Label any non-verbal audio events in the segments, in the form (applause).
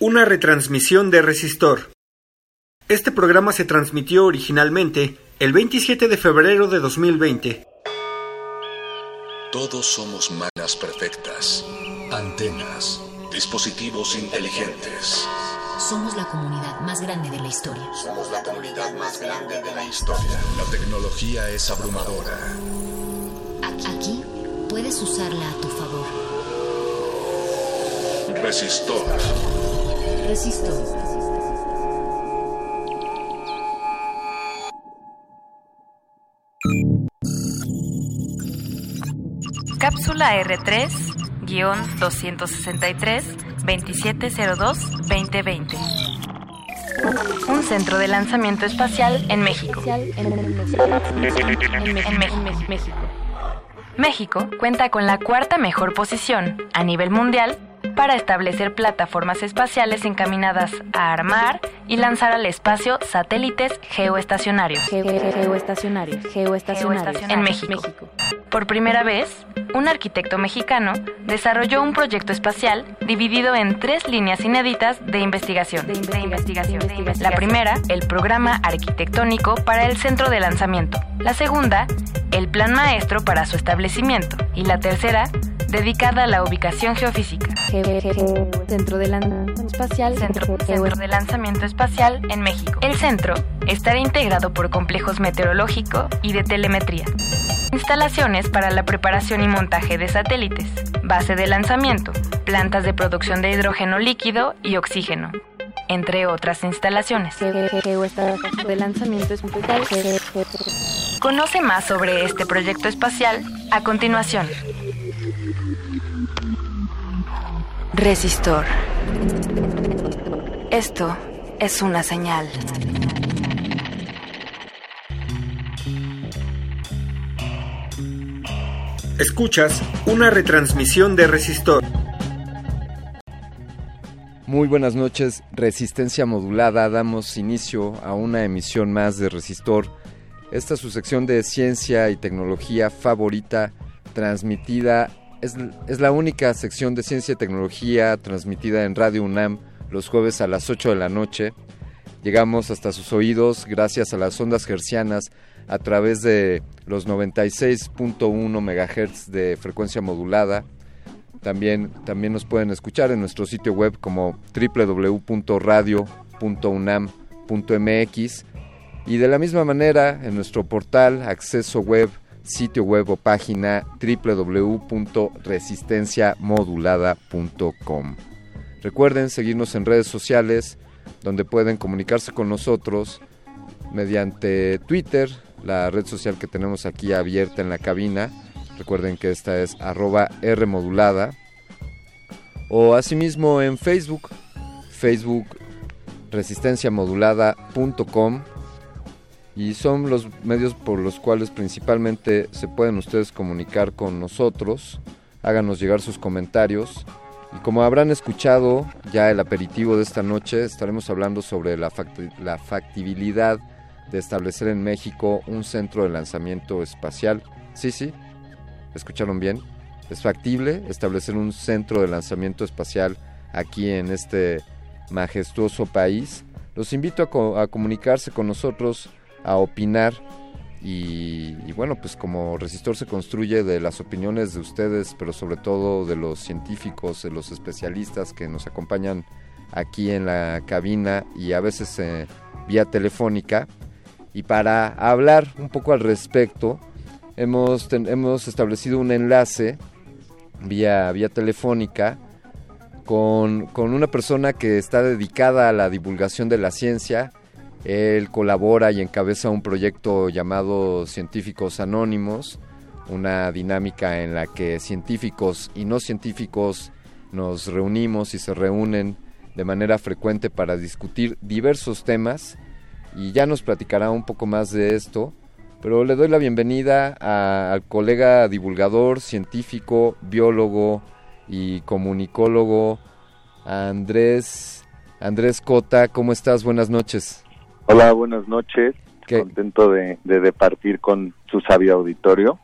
una retransmisión de Resistor. Este programa se transmitió originalmente el 27 de febrero de 2020. Todos somos manas perfectas, antenas, dispositivos inteligentes. Somos la comunidad más grande de la historia. Somos la comunidad más grande de la historia. La tecnología es abrumadora. Aquí puedes usarla a tu favor. Resistor. Resisto. Cápsula R3-263-2702-2020. Un centro de lanzamiento espacial en México. En México. México cuenta con la cuarta mejor posición a nivel mundial para establecer plataformas espaciales encaminadas a armar y lanzar al espacio satélites geoestacionarios. geoestacionarios, geoestacionarios, en México. Por primera vez, un arquitecto mexicano desarrolló un proyecto espacial dividido en tres líneas inéditas de investigación. La primera, el programa arquitectónico para el centro de lanzamiento. La segunda, el plan maestro para su establecimiento. Y la tercera, dedicada a la ubicación geofísica. Centro de Lanzamiento Espacial. Centro, de Lanzamiento Espacial en México. El centro estará integrado por complejos meteorológico y de telemetría. Instalaciones para la preparación y montaje de satélites, base de lanzamiento, plantas de producción de hidrógeno líquido y oxígeno, entre otras instalaciones. De lanzamiento espacial. Conoce más sobre este proyecto espacial a continuación. Resistor. Esto es una señal. Escuchas una retransmisión de Resistor. Muy buenas noches, Resistencia Modulada. Damos inicio a una emisión más de Resistor. Esta es su sección de ciencia y tecnología favorita, transmitida es, la única sección de ciencia y tecnología transmitida en Radio UNAM los jueves a las 8 de la noche. Llegamos hasta sus oídos gracias a las ondas hercianas a través de los 96.1 MHz de frecuencia modulada. También, también nos pueden escuchar en nuestro sitio web como www.radio.unam.mx y de la misma manera en nuestro portal acceso web sitio web o página www.resistenciamodulada.com. Recuerden seguirnos en redes sociales donde pueden comunicarse con nosotros mediante Twitter, la red social que tenemos aquí abierta en la cabina. Recuerden que esta es arroba Rmodulada. O asimismo en Facebook, Facebook resistenciamodulada.com y son los medios por los cuales principalmente se pueden ustedes comunicar con nosotros. Háganos llegar sus comentarios. Y como habrán escuchado ya el aperitivo de esta noche, estaremos hablando sobre la, la factibilidad de establecer en México un centro de lanzamiento espacial. Sí, sí, escucharon bien. Es factible establecer un centro de lanzamiento espacial aquí en este majestuoso país. Los invito a, comunicarse con nosotros a opinar y, bueno, pues como Resistor se construye de las opiniones de ustedes, pero sobre todo de los científicos, de los especialistas que nos acompañan aquí en la cabina y a veces eh, vía telefónica. Y para hablar un poco al respecto, hemos, hemos establecido un enlace vía, vía telefónica con, con, una persona que está dedicada a la divulgación de la ciencia. Él colabora y encabeza un proyecto llamado Científicos Anónimos, una dinámica en la que científicos y no científicos nos reunimos y se reúnen de manera frecuente para discutir diversos temas y ya nos platicará un poco más de esto. Pero le doy la bienvenida al colega divulgador, científico, biólogo y comunicólogo Andrés Andrés Cota. ¿Cómo estás? Buenas noches. Hola, buenas noches. Contento de, de, partir con su sabio auditorio.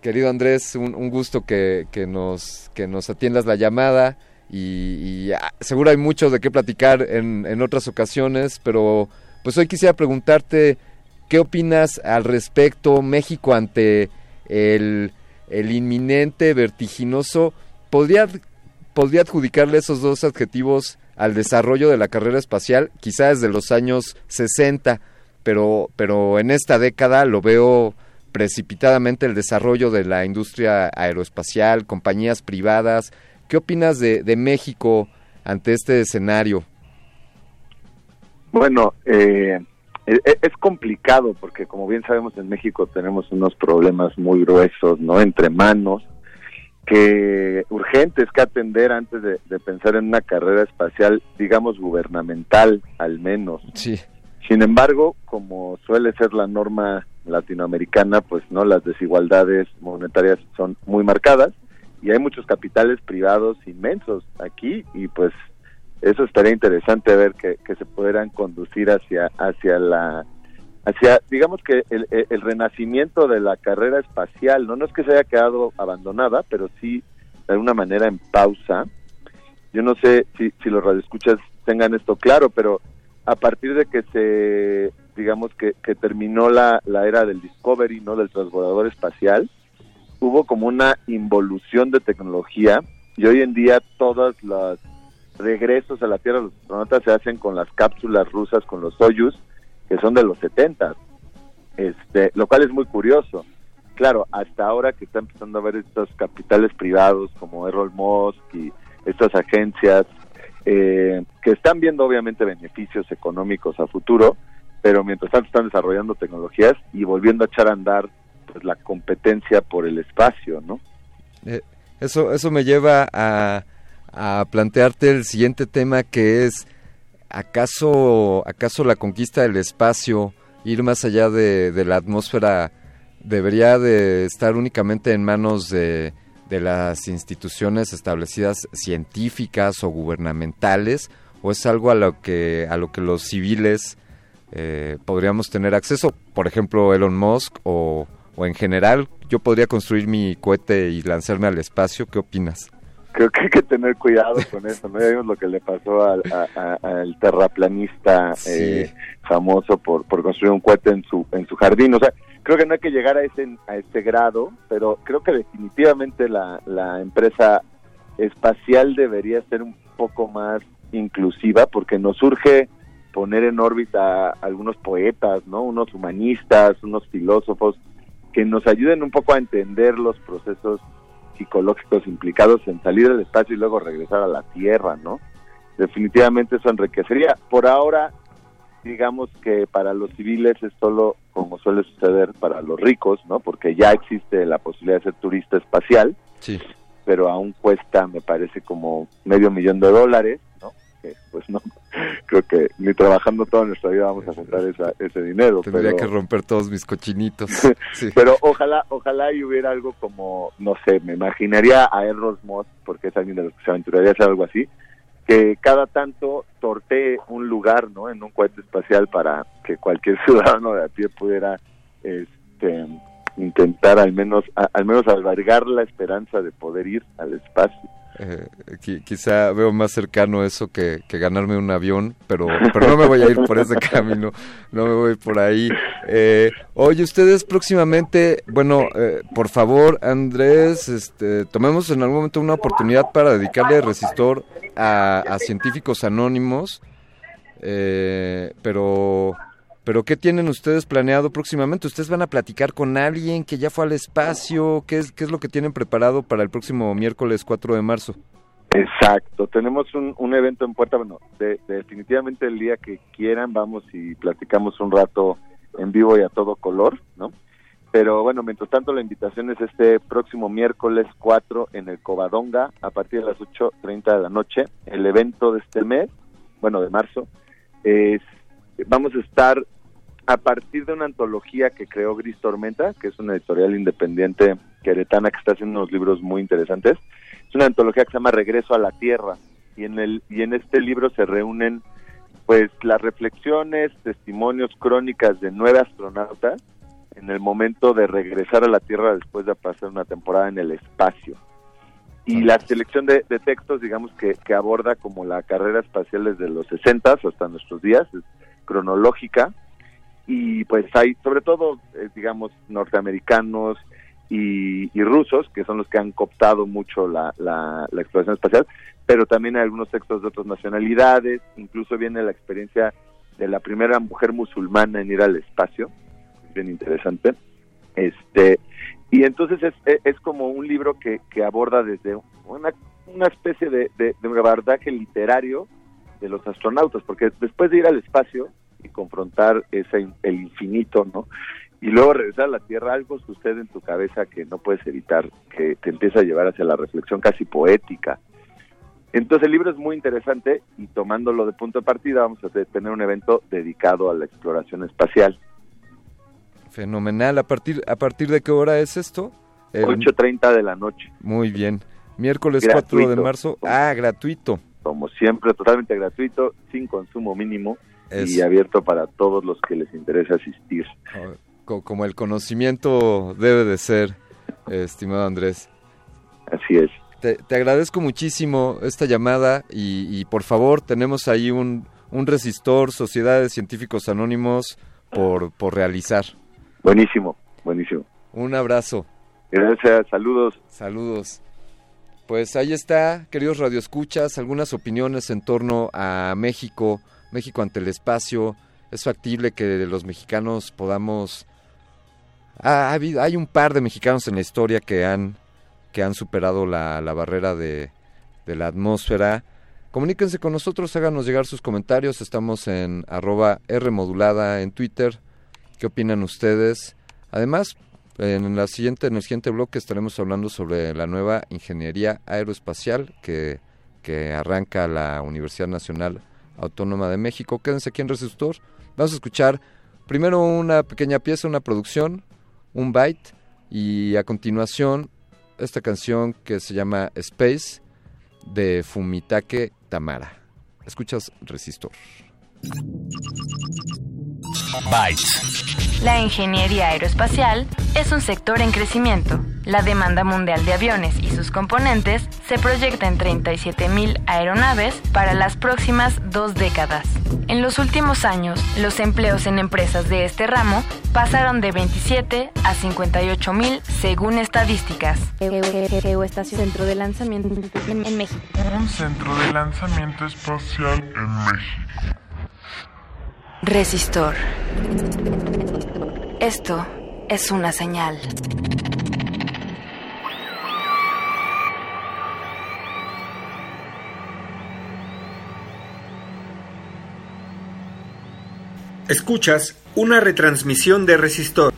Querido Andrés, un, gusto que, que, nos, que nos atiendas la llamada y, ah, seguro hay mucho de qué platicar en, en otras ocasiones, pero pues hoy quisiera preguntarte qué opinas al respecto México ante el, el inminente, vertiginoso, podría, podría adjudicarle esos dos adjetivos al desarrollo de la carrera espacial, quizás desde los años 60, pero, pero en esta década lo veo precipitadamente el desarrollo de la industria aeroespacial, compañías privadas. ¿Qué opinas de, de México ante este escenario? Bueno, eh, e, e, es complicado porque como bien sabemos en México tenemos unos problemas muy gruesos, ¿no? Entre manos, que urgentes que atender antes de, de pensar en una carrera espacial, digamos gubernamental al menos. Sí. Sin embargo, como suele ser la norma latinoamericana, pues no las desigualdades monetarias son muy marcadas y hay muchos capitales privados inmensos aquí y pues eso estaría interesante ver que, se pudieran conducir hacia hacia la hacia digamos que el, el, renacimiento de la carrera espacial no no es que se haya quedado abandonada pero sí de alguna manera en pausa yo no sé si, si los radioescuchas tengan esto claro pero a partir de que se digamos que, que terminó la, la era del Discovery, ¿no? Del transbordador espacial, hubo como una involución de tecnología y hoy en día todos los regresos a la Tierra de los astronautas se hacen con las cápsulas rusas, con los Soyuz, que son de los 70, este, lo cual es muy curioso. Claro, hasta ahora que está empezando a ver estos capitales privados como Errol Musk y estas agencias eh, que están viendo obviamente beneficios económicos a futuro, pero mientras tanto están desarrollando tecnologías y volviendo a echar a andar pues la competencia por el espacio, ¿no? Eh, eso, eso me lleva a, a plantearte el siguiente tema que es ¿acaso, acaso la conquista del espacio, ir más allá de, la atmósfera, debería de estar únicamente en manos de, de las instituciones establecidas científicas o gubernamentales o es algo a lo que a lo que los civiles eh, podríamos tener acceso, por ejemplo, Elon Musk o, en general, yo podría construir mi cohete y lanzarme al espacio, ¿qué opinas? Creo que hay que tener cuidado con eso, ¿no? Ya vimos lo que le pasó al, terraplanista eh, famoso por, por construir un cohete en su, en su jardín, o sea, creo que no hay que llegar a ese, a ese grado, pero creo que definitivamente la, la empresa espacial debería ser un poco más inclusiva porque nos surge poner en órbita a algunos poetas, ¿no? Unos humanistas, unos filósofos que nos ayuden un poco a entender los procesos psicológicos implicados en salir del espacio y luego regresar a la Tierra, ¿no? Definitivamente eso enriquecería. Por ahora, digamos que para los civiles es solo como suele suceder para los ricos, ¿no? Porque ya existe la posibilidad de ser turista espacial, sí. pero aún cuesta, me parece, como medio millón de dólares pues no, (laughs) creo que ni trabajando toda nuestra vida vamos a juntar ese dinero. Tendría que romper todos mis cochinitos. (laughs) Pero ojalá, ojalá y hubiera algo como, no sé, me imaginaría a Errol Moss, porque es alguien de los que se aventuraría a hacer algo así, que cada tanto sortee un lugar, ¿no? En un cohete espacial para que cualquier (laughs) ciudadano de a pie pudiera, este, intentar al menos, al menos albergar la esperanza de poder ir al espacio. Eh, quizá veo más cercano eso que, ganarme un avión, pero, pero no me voy a ir por ese (laughs) camino, no me voy por ahí. Eh, oye, ustedes próximamente, bueno, eh, por favor, Andrés, este, tomemos en algún momento una oportunidad para dedicarle resistor a, a científicos anónimos, pero pero ¿qué tienen ustedes planeado próximamente? ¿Ustedes van a platicar con alguien que ya fue al espacio? ¿Qué es, qué es lo que tienen preparado para el próximo miércoles 4 de marzo? Exacto, tenemos un, un evento en puerta, bueno, definitivamente el día que quieran vamos y platicamos un rato en vivo y a todo color, ¿no? Pero bueno, mientras tanto la invitación es este próximo miércoles 4 en el Covadonga a partir de las 8.30 de la noche. El evento de este mes, bueno, de marzo, es vamos a estar a partir de una antología que creó Gris Tormenta, que es una editorial independiente queretana que está haciendo unos libros muy interesantes. Es una antología que se llama Regreso a la Tierra y en el y en este libro se reúnen pues las reflexiones, testimonios, crónicas de nueve astronautas en el momento de regresar a la Tierra después de pasar una temporada en el espacio. Y la selección de, textos, digamos, que, que, aborda como la carrera espacial desde los 60 hasta nuestros días, cronológica y pues hay sobre todo, eh, digamos, norteamericanos y, rusos, que son los que han cooptado mucho la, la, exploración espacial, pero también hay algunos textos de otras nacionalidades, incluso viene la experiencia de la primera mujer musulmana en ir al espacio, bien interesante. Este, y entonces es, es, como un libro que, que aborda desde una, una especie de, de, de abordaje literario de los astronautas, porque después de ir al espacio y confrontar ese el infinito, ¿no? Y luego regresar a la Tierra, algo sucede en tu cabeza que no puedes evitar, que te empieza a llevar hacia la reflexión casi poética. Entonces el libro es muy interesante y tomándolo de punto de partida vamos a tener un evento dedicado a la exploración espacial. Fenomenal. ¿A partir, a partir de qué hora es esto? 8.30 de la noche. Muy bien. Miércoles 4 de marzo. Ah, gratuito como siempre, totalmente gratuito, sin consumo mínimo y abierto para todos los que les interesa asistir. Como el conocimiento debe de ser, estimado Andrés. Así es. Te, agradezco muchísimo esta llamada y, por favor tenemos ahí un, un resistor, Sociedad de Científicos Anónimos, por, por realizar. Buenísimo, buenísimo. Un abrazo. Gracias, saludos. Saludos. Pues ahí está, queridos radioescuchas, algunas opiniones en torno a México, México ante el espacio. Es factible que los mexicanos podamos... Hay un par de mexicanos en la historia que han, que han superado la, barrera de, de la atmósfera. Comuníquense con nosotros, háganos llegar sus comentarios. Estamos en arroba Rmodulada en Twitter. ¿Qué opinan ustedes? Además, en, la siguiente, en el siguiente bloque estaremos hablando sobre la nueva ingeniería aeroespacial que, que arranca la Universidad Nacional Autónoma de México. Quédense aquí en Resistor. Vamos a escuchar primero una pequeña pieza, una producción, un byte, y a continuación esta canción que se llama Space de Fumitake Tamara. Escuchas Resistor. La ingeniería aeroespacial es un sector en crecimiento. La demanda mundial de aviones y sus componentes se proyecta en 37.000 aeronaves para las próximas dos décadas. En los últimos años, los empleos en empresas de este ramo pasaron de 27 a 58.000 según estadísticas. Geoestación Centro de Lanzamiento en México. Un centro de lanzamiento espacial en México. Resistor. Esto es una señal. Escuchas una retransmisión de Resistor.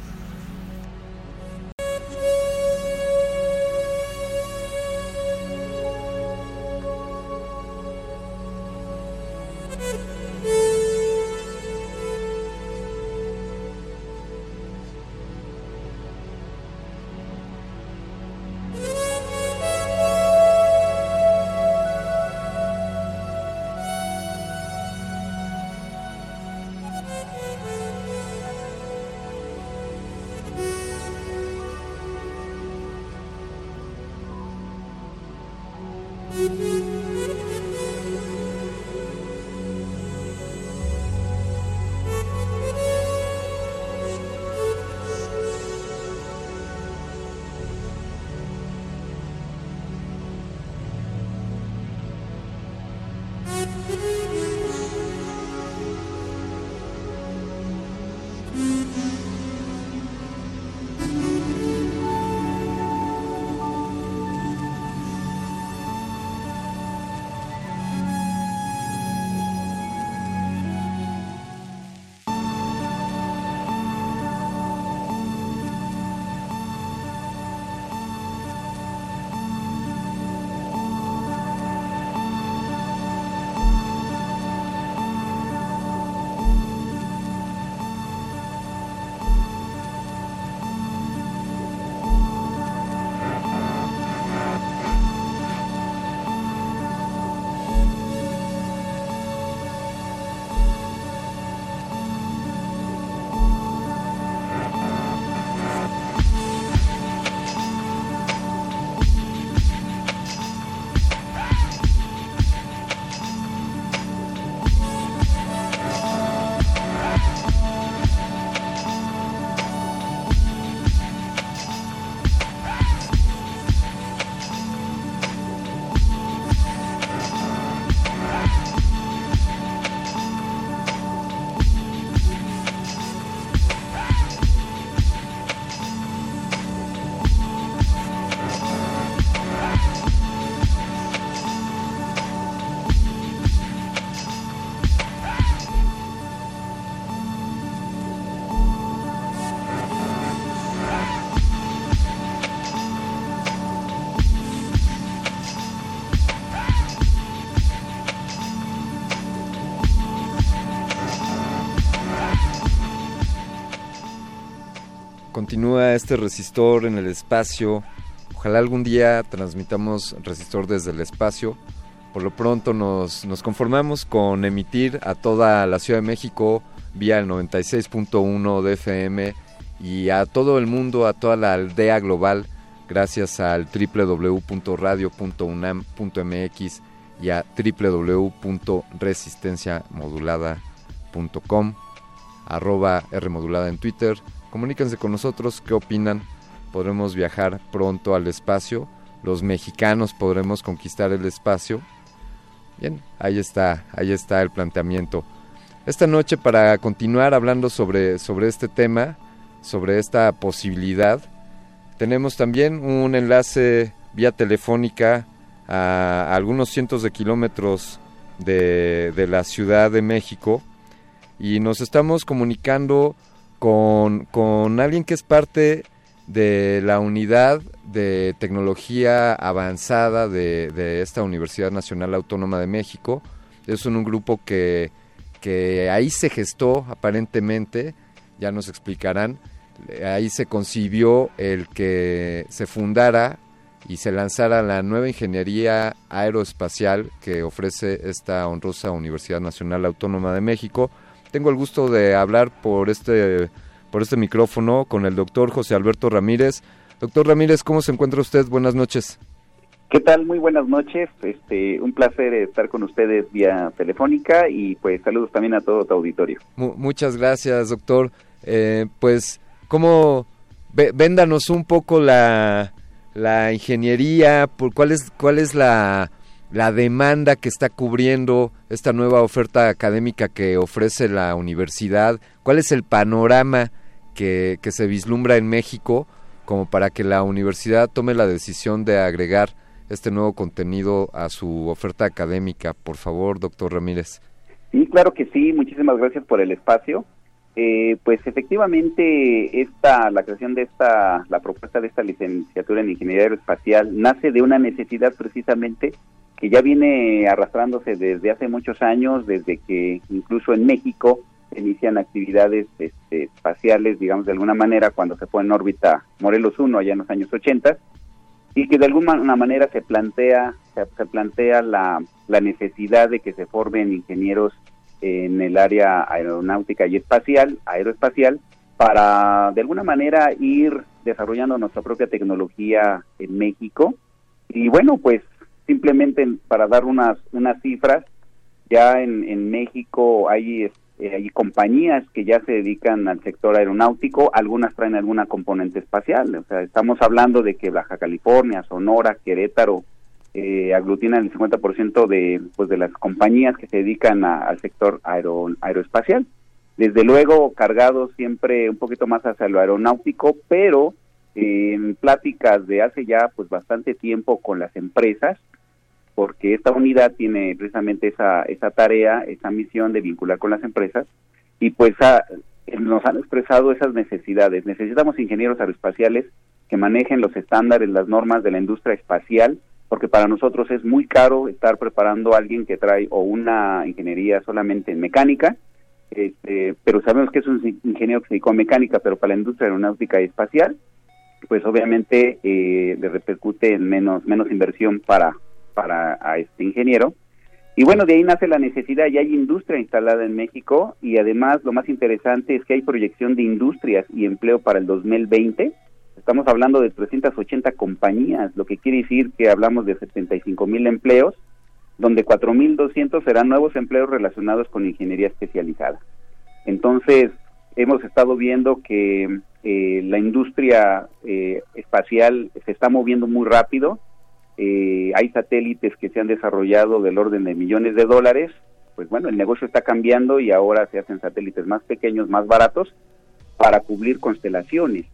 Este resistor en el espacio. Ojalá algún día transmitamos resistor desde el espacio. Por lo pronto nos, nos conformamos con emitir a toda la Ciudad de México vía el 96.1 de FM y a todo el mundo, a toda la aldea global, gracias al www.radio.unam.mx y a www.resistenciamodulada.com arroba Rmodulada en Twitter. Comuníquense con nosotros, ¿qué opinan? Podremos viajar pronto al espacio. Los mexicanos podremos conquistar el espacio. Bien, ahí está, ahí está el planteamiento. Esta noche para continuar hablando sobre, sobre este tema, sobre esta posibilidad, tenemos también un enlace vía telefónica a, algunos cientos de kilómetros de, de la Ciudad de México y nos estamos comunicando con, con alguien que es parte de la unidad de tecnología avanzada de, esta Universidad Nacional Autónoma de México. Es un, grupo que, que ahí se gestó aparentemente, ya nos explicarán, ahí se concibió el que se fundara y se lanzara la nueva ingeniería aeroespacial que ofrece esta honrosa Universidad Nacional Autónoma de México tengo el gusto de hablar por este, por este micrófono con el doctor José Alberto Ramírez. Doctor Ramírez, ¿cómo se encuentra usted? Buenas noches. ¿Qué tal? Muy buenas noches. Este, un placer estar con ustedes vía telefónica y pues saludos también a todo tu auditorio. muchas gracias, doctor. Eh, pues, ¿cómo véndanos un poco la, la ingeniería? Por cuál es cuál es la la demanda que está cubriendo esta nueva oferta académica que ofrece la universidad? ¿Cuál es el panorama que, que se vislumbra en México como para que la universidad tome la decisión de agregar este nuevo contenido a su oferta académica? Por favor, doctor Ramírez. Sí, claro que sí. Muchísimas gracias por el espacio. Eh, pues efectivamente esta la creación de esta la propuesta de esta licenciatura en ingeniería aeroespacial nace de una necesidad precisamente que ya viene arrastrándose desde hace muchos años, desde que incluso en México se inician actividades este, espaciales, digamos de alguna manera, cuando se pone en órbita Morelos 1 allá en los años 80, y que de alguna manera se plantea, se, plantea la, la necesidad de que se formen ingenieros en el área aeronáutica y espacial, aeroespacial, para de alguna manera ir desarrollando nuestra propia tecnología en México. Y bueno, pues simplemente para dar unas, unas cifras, ya en, en México hay, eh, hay compañías que ya se dedican al sector aeronáutico, algunas traen alguna componente espacial, o sea, estamos hablando de que Baja California, Sonora, Querétaro, eh, aglutinan el 50% de, pues, de las compañías que se dedican al sector aero, aeroespacial. Desde luego, cargados siempre un poquito más hacia lo aeronáutico, pero en pláticas de hace ya pues bastante tiempo con las empresas, porque esta unidad tiene precisamente esa, esa tarea, esa misión de vincular con las empresas y pues nos han expresado esas necesidades. Necesitamos ingenieros aeroespaciales que manejen los estándares, las normas de la industria espacial, porque para nosotros es muy caro estar preparando a alguien que trae o una ingeniería solamente en mecánica, este, pero sabemos que es un ingeniero que se dedicó a mecánica, pero para la industria aeronáutica y espacial, pues obviamente eh, le repercute en menos, menos inversión para, para a este ingeniero. Y bueno, de ahí nace la necesidad, ya hay industria instalada en México y además lo más interesante es que hay proyección de industrias y empleo para el 2020. Estamos hablando de 380 compañías, lo que quiere decir que hablamos de 75 mil empleos, donde 4.200 serán nuevos empleos relacionados con ingeniería especializada. Entonces, hemos estado viendo que eh, la industria eh, espacial se está moviendo muy rápido, eh, hay satélites que se han desarrollado del orden de millones de dólares, pues bueno, el negocio está cambiando y ahora se hacen satélites más pequeños, más baratos, para cubrir constelaciones.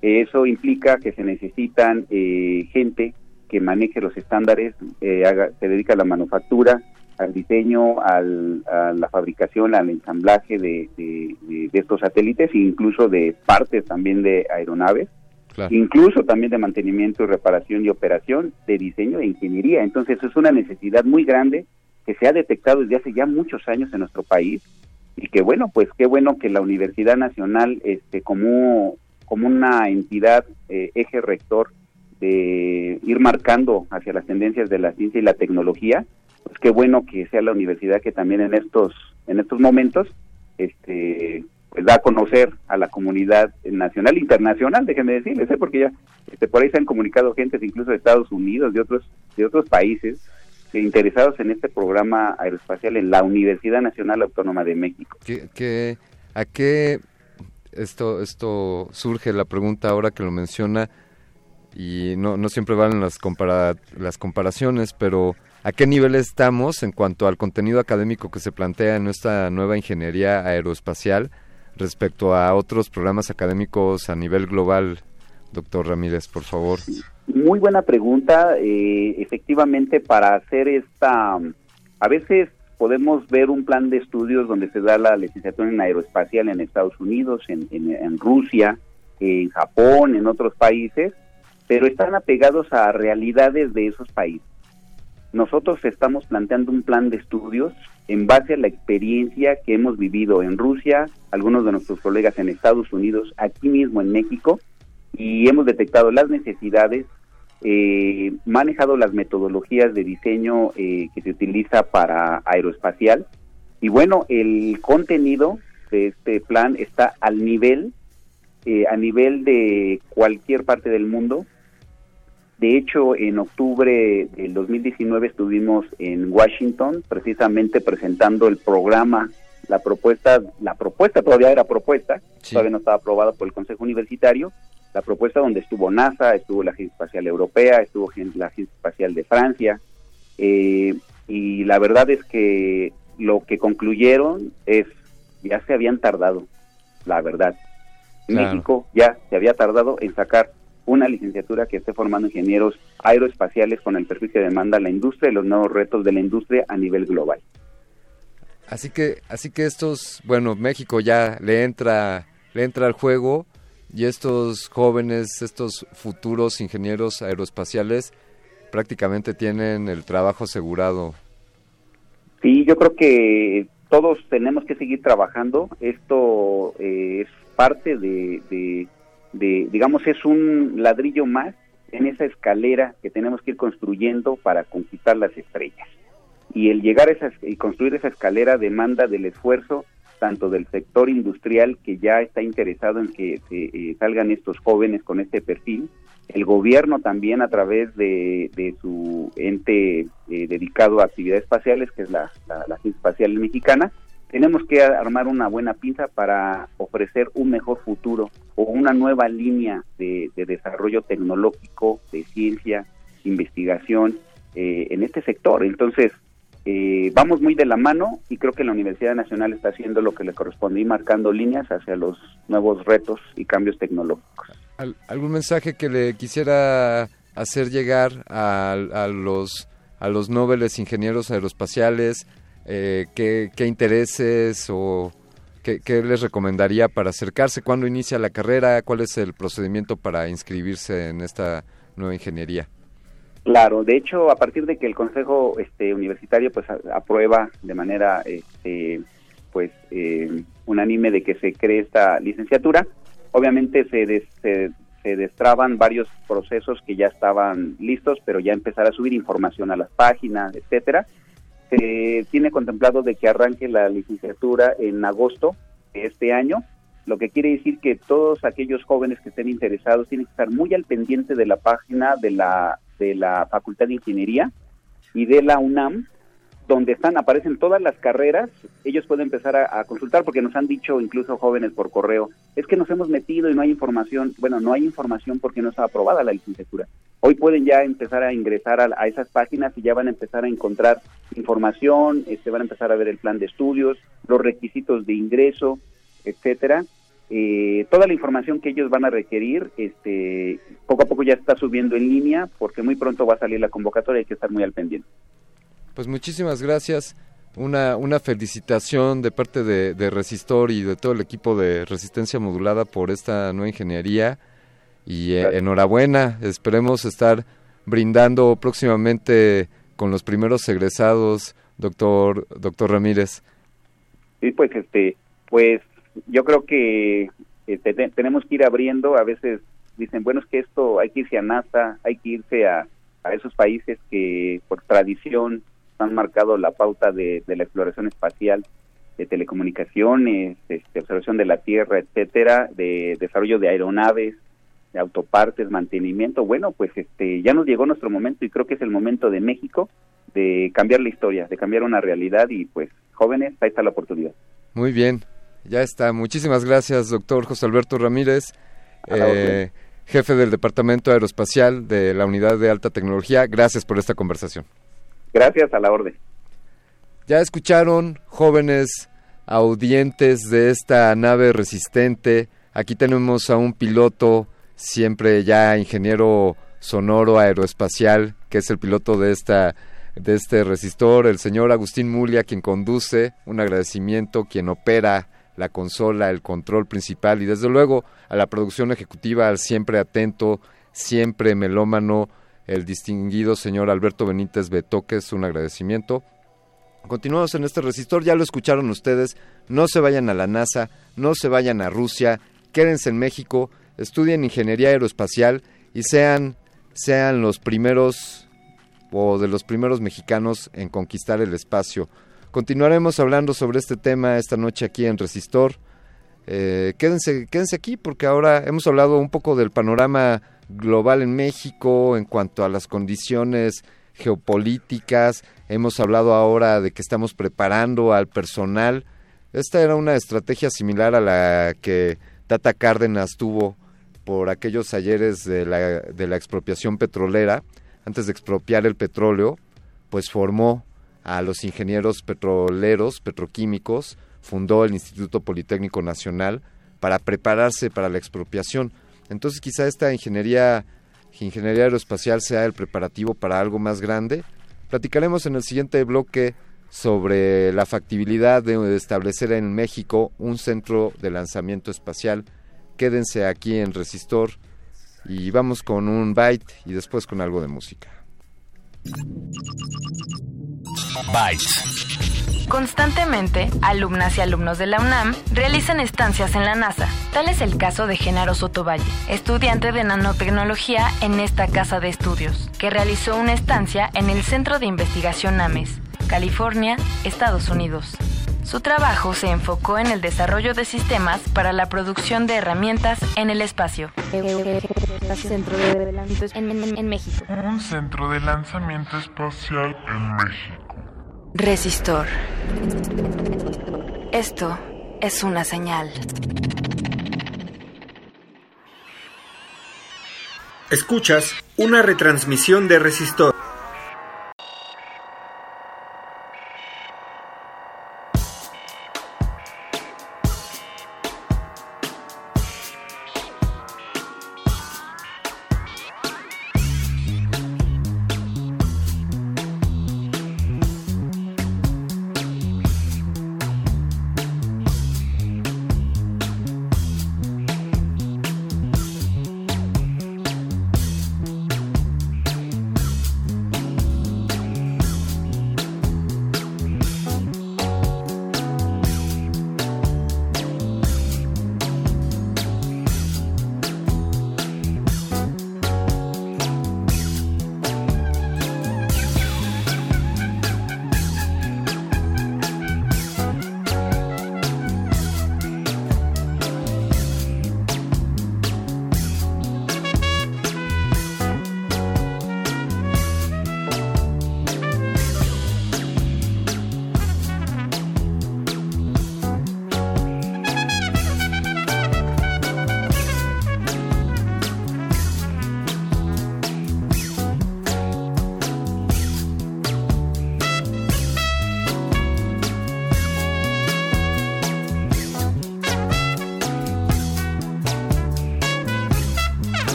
Eso implica que se necesitan eh, gente que maneje los estándares, eh, se dedica a la manufactura, al diseño, al, a la fabricación, al ensamblaje de, de estos satélites e incluso de partes también de aeronaves incluso también de mantenimiento y reparación y operación, de diseño e ingeniería. Entonces es una necesidad muy grande que se ha detectado desde hace ya muchos años en nuestro país y que bueno, pues qué bueno que la Universidad Nacional, este, como como una entidad eh, eje rector de ir marcando hacia las tendencias de la ciencia y la tecnología, pues qué bueno que sea la universidad que también en estos en estos momentos este pues da a conocer a la comunidad nacional internacional, déjenme decirles, ¿eh? porque ya este, por ahí se han comunicado gentes incluso de Estados Unidos, de otros de otros países interesados en este programa aeroespacial en la Universidad Nacional Autónoma de México. ¿Qué, a qué esto esto surge la pregunta ahora que lo menciona y no, no siempre valen las compara las comparaciones, pero ¿a qué nivel estamos en cuanto al contenido académico que se plantea en nuestra nueva ingeniería aeroespacial respecto a otros programas académicos a nivel global? Doctor Ramírez, por favor. Muy buena pregunta. Eh, efectivamente, para hacer esta, a veces podemos ver un plan de estudios donde se da la licenciatura en aeroespacial en Estados Unidos, en, en Rusia, en Japón, en otros países, pero están apegados a realidades de esos países. Nosotros estamos planteando un plan de estudios en base a la experiencia que hemos vivido en Rusia, algunos de nuestros colegas en Estados Unidos, aquí mismo en México, y hemos detectado las necesidades, eh, manejado las metodologías de diseño eh, que se utiliza para aeroespacial, y bueno, el contenido de este plan está al nivel, eh, a nivel de cualquier parte del mundo, de hecho, en octubre del 2019 estuvimos en Washington precisamente presentando el programa, la propuesta, la propuesta todavía era propuesta, todavía no estaba aprobada por el Consejo Universitario, la propuesta donde estuvo NASA, estuvo la Agencia Espacial Europea, estuvo la Agencia Espacial de Francia, eh, y la verdad es que lo que concluyeron es, ya se habían tardado, la verdad. México ya se había tardado en sacar una licenciatura que esté formando ingenieros aeroespaciales con el perfil que demanda la industria y los nuevos retos de la industria a nivel global. Así que, así que estos, bueno, México ya le entra, le entra al juego y estos jóvenes, estos futuros ingenieros aeroespaciales prácticamente tienen el trabajo asegurado. Sí, yo creo que todos tenemos que seguir trabajando. Esto eh, es parte de digamos, es un ladrillo más en esa escalera que tenemos que ir construyendo para conquistar las estrellas. Y el llegar a esa, y construir esa escalera demanda del esfuerzo tanto del sector industrial que ya está interesado en que eh, salgan estos jóvenes con este perfil, el gobierno también a través de, su ente eh, dedicado a actividades espaciales, que es la, la, la Agencia Espacial Mexicana, tenemos que armar una buena pinza para ofrecer un mejor futuro o una nueva línea de, desarrollo tecnológico, de ciencia, investigación eh, en este sector. Entonces, eh, vamos muy de la mano y creo que la Universidad Nacional está haciendo lo que le corresponde y marcando líneas hacia los nuevos retos y cambios tecnológicos. ¿Algún mensaje que le quisiera hacer llegar a, a los a los nobles ingenieros aeroespaciales, eh, qué, intereses o qué, les recomendaría para acercarse, cuándo inicia la carrera, cuál es el procedimiento para inscribirse en esta nueva ingeniería. Claro, de hecho, a partir de que el Consejo este, Universitario pues aprueba de manera este, pues eh, unánime de que se cree esta licenciatura, obviamente se, se, se destraban varios procesos que ya estaban listos, pero ya empezar a subir información a las páginas, etcétera se tiene contemplado de que arranque la licenciatura en agosto de este año, lo que quiere decir que todos aquellos jóvenes que estén interesados tienen que estar muy al pendiente de la página de la de la Facultad de Ingeniería y de la UNAM donde están, aparecen todas las carreras, ellos pueden empezar a, consultar porque nos han dicho incluso jóvenes por correo, es que nos hemos metido y no hay información, bueno, no hay información porque no está aprobada la licenciatura. Hoy pueden ya empezar a ingresar a, esas páginas y ya van a empezar a encontrar información, este, van a empezar a ver el plan de estudios, los requisitos de ingreso, etcétera. Eh, toda la información que ellos van a requerir, este, poco a poco ya está subiendo en línea porque muy pronto va a salir la convocatoria, hay que estar muy al pendiente. Pues muchísimas gracias. Una, una felicitación de parte de, Resistor y de todo el equipo de Resistencia Modulada por esta nueva ingeniería. Y eh, enhorabuena, esperemos estar brindando próximamente con los primeros egresados, doctor, doctor Ramírez. Sí, pues este, pues yo creo que este, tenemos que ir abriendo, a veces dicen, bueno, es que esto hay que irse a NASA, hay que irse a, a esos países que por tradición han marcado la pauta de, la exploración espacial, de telecomunicaciones, este, observación de la Tierra, etcétera, de desarrollo de aeronaves, de autopartes, mantenimiento. Bueno, pues este ya nos llegó nuestro momento y creo que es el momento de México de cambiar la historia, de cambiar una realidad y pues jóvenes, ahí está la oportunidad. Muy bien, ya está. Muchísimas gracias, doctor José Alberto Ramírez, eh, jefe del Departamento Aeroespacial de la Unidad de Alta Tecnología. Gracias por esta conversación. Gracias a la orden. Ya escucharon, jóvenes audientes de esta nave resistente. Aquí tenemos a un piloto, siempre ya ingeniero sonoro aeroespacial, que es el piloto de esta de este resistor, el señor Agustín Mulia, quien conduce, un agradecimiento, quien opera la consola, el control principal y desde luego a la producción ejecutiva, al siempre atento, siempre melómano, el distinguido señor Alberto Benítez Betoques, un agradecimiento. Continuamos en este resistor, ya lo escucharon ustedes, no se vayan a la NASA, no se vayan a Rusia, quédense en México, estudien ingeniería aeroespacial y sean, sean los primeros o de los primeros mexicanos en conquistar el espacio. Continuaremos hablando sobre este tema esta noche aquí en Resistor. Eh, quédense, quédense aquí porque ahora hemos hablado un poco del panorama global en México en cuanto a las condiciones geopolíticas. Hemos hablado ahora de que estamos preparando al personal. Esta era una estrategia similar a la que Tata Cárdenas tuvo por aquellos ayeres de la, de la expropiación petrolera. Antes de expropiar el petróleo, pues formó a los ingenieros petroleros, petroquímicos, fundó el Instituto Politécnico Nacional para prepararse para la expropiación. Entonces quizá esta ingeniería, ingeniería aeroespacial sea el preparativo para algo más grande. Platicaremos en el siguiente bloque sobre la factibilidad de establecer en México un centro de lanzamiento espacial. Quédense aquí en Resistor y vamos con un byte y después con algo de música. Byte. Constantemente, alumnas y alumnos de la UNAM realizan estancias en la NASA. Tal es el caso de Genaro Sotovalle, estudiante de nanotecnología en esta casa de estudios, que realizó una estancia en el Centro de Investigación AMES, California, Estados Unidos. Su trabajo se enfocó en el desarrollo de sistemas para la producción de herramientas en el espacio. Centro de en, en México. Un centro de lanzamiento espacial en México. Resistor. Esto es una señal. Escuchas una retransmisión de Resistor.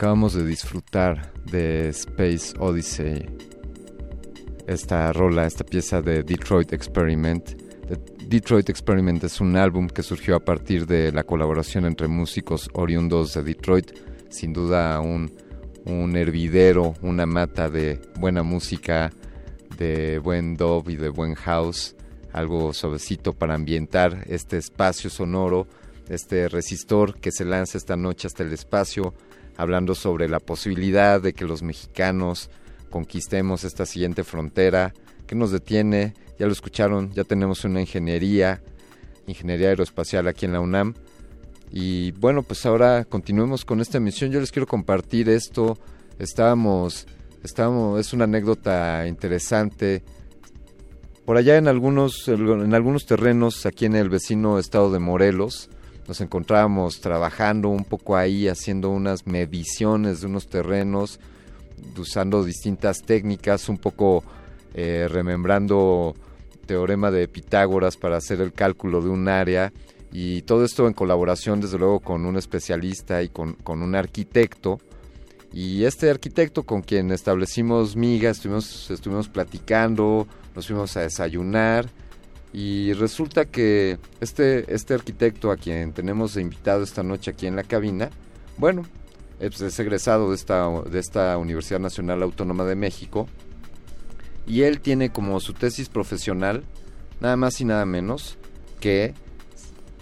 Acabamos de disfrutar de Space Odyssey, esta rola, esta pieza de Detroit Experiment. Detroit Experiment es un álbum que surgió a partir de la colaboración entre músicos oriundos de Detroit, sin duda un, un hervidero, una mata de buena música, de buen dub y de buen house, algo suavecito para ambientar este espacio sonoro, este resistor que se lanza esta noche hasta el espacio hablando sobre la posibilidad de que los mexicanos conquistemos esta siguiente frontera. que nos detiene? Ya lo escucharon, ya tenemos una ingeniería, ingeniería aeroespacial aquí en la UNAM. Y bueno, pues ahora continuemos con esta misión. Yo les quiero compartir esto. Estábamos, estábamos, es una anécdota interesante. Por allá en algunos, en algunos terrenos, aquí en el vecino estado de Morelos, nos encontrábamos trabajando un poco ahí, haciendo unas mediciones de unos terrenos, usando distintas técnicas, un poco eh, remembrando teorema de Pitágoras para hacer el cálculo de un área. Y todo esto en colaboración desde luego con un especialista y con, con un arquitecto. Y este arquitecto con quien establecimos miga, estuvimos, estuvimos platicando, nos fuimos a desayunar y resulta que este, este arquitecto a quien tenemos invitado esta noche aquí en la cabina, bueno, es, egresado de esta, de esta Universidad Nacional Autónoma de México y él tiene como su tesis profesional nada más y nada menos que,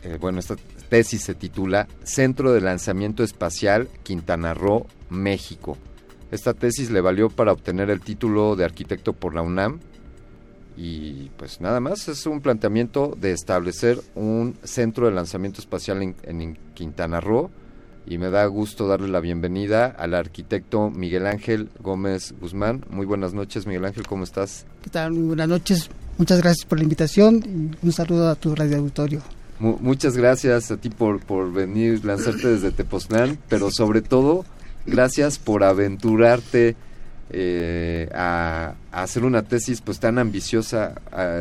eh, bueno, esta tesis se titula Centro de Lanzamiento Espacial Quintana Roo, México. Esta tesis le valió para obtener el título de arquitecto por la UNAM y pues nada más, es un planteamiento de establecer un centro de lanzamiento espacial en, Quintana Roo. Y me da gusto darle la bienvenida al arquitecto Miguel Ángel Gómez Guzmán. Muy buenas noches, Miguel Ángel, ¿cómo estás? ¿Qué tal? Muy buenas noches. Muchas gracias por la invitación y un saludo a tu radio auditorio. muchas gracias a ti por, por venir, lanzarte desde Tepoztlán, pero sobre todo, gracias por aventurarte eh, a, hacer una tesis pues tan ambiciosa.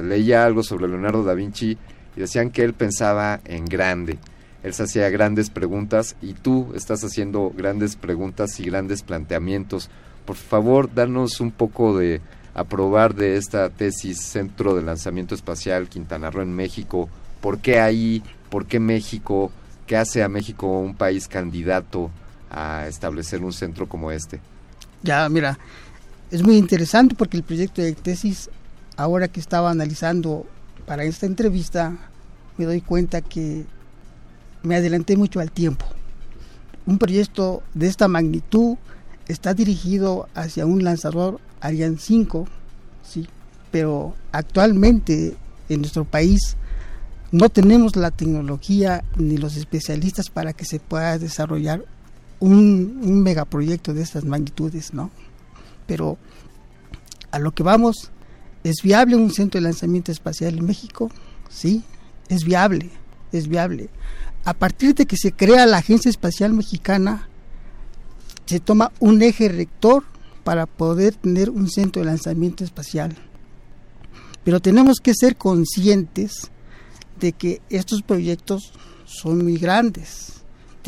leía algo sobre Leonardo da Vinci y decían que él pensaba en grande. Él hacía grandes preguntas y tú estás haciendo grandes preguntas y grandes planteamientos. Por favor, danos un poco de aprobar de esta tesis Centro de Lanzamiento Espacial Quintana Roo en México. ¿Por qué ahí? ¿Por qué México? ¿Qué hace a México un país candidato a establecer un centro como este? Ya, mira, es muy interesante porque el proyecto de tesis, ahora que estaba analizando para esta entrevista, me doy cuenta que me adelanté mucho al tiempo. Un proyecto de esta magnitud está dirigido hacia un lanzador Ariane 5, sí, pero actualmente en nuestro país no tenemos la tecnología ni los especialistas para que se pueda desarrollar un, megaproyecto de estas magnitudes, ¿no? Pero a lo que vamos, ¿es viable un centro de lanzamiento espacial en México? Sí, es viable, es viable. A partir de que se crea la Agencia Espacial Mexicana, se toma un eje rector para poder tener un centro de lanzamiento espacial. Pero tenemos que ser conscientes de que estos proyectos son muy grandes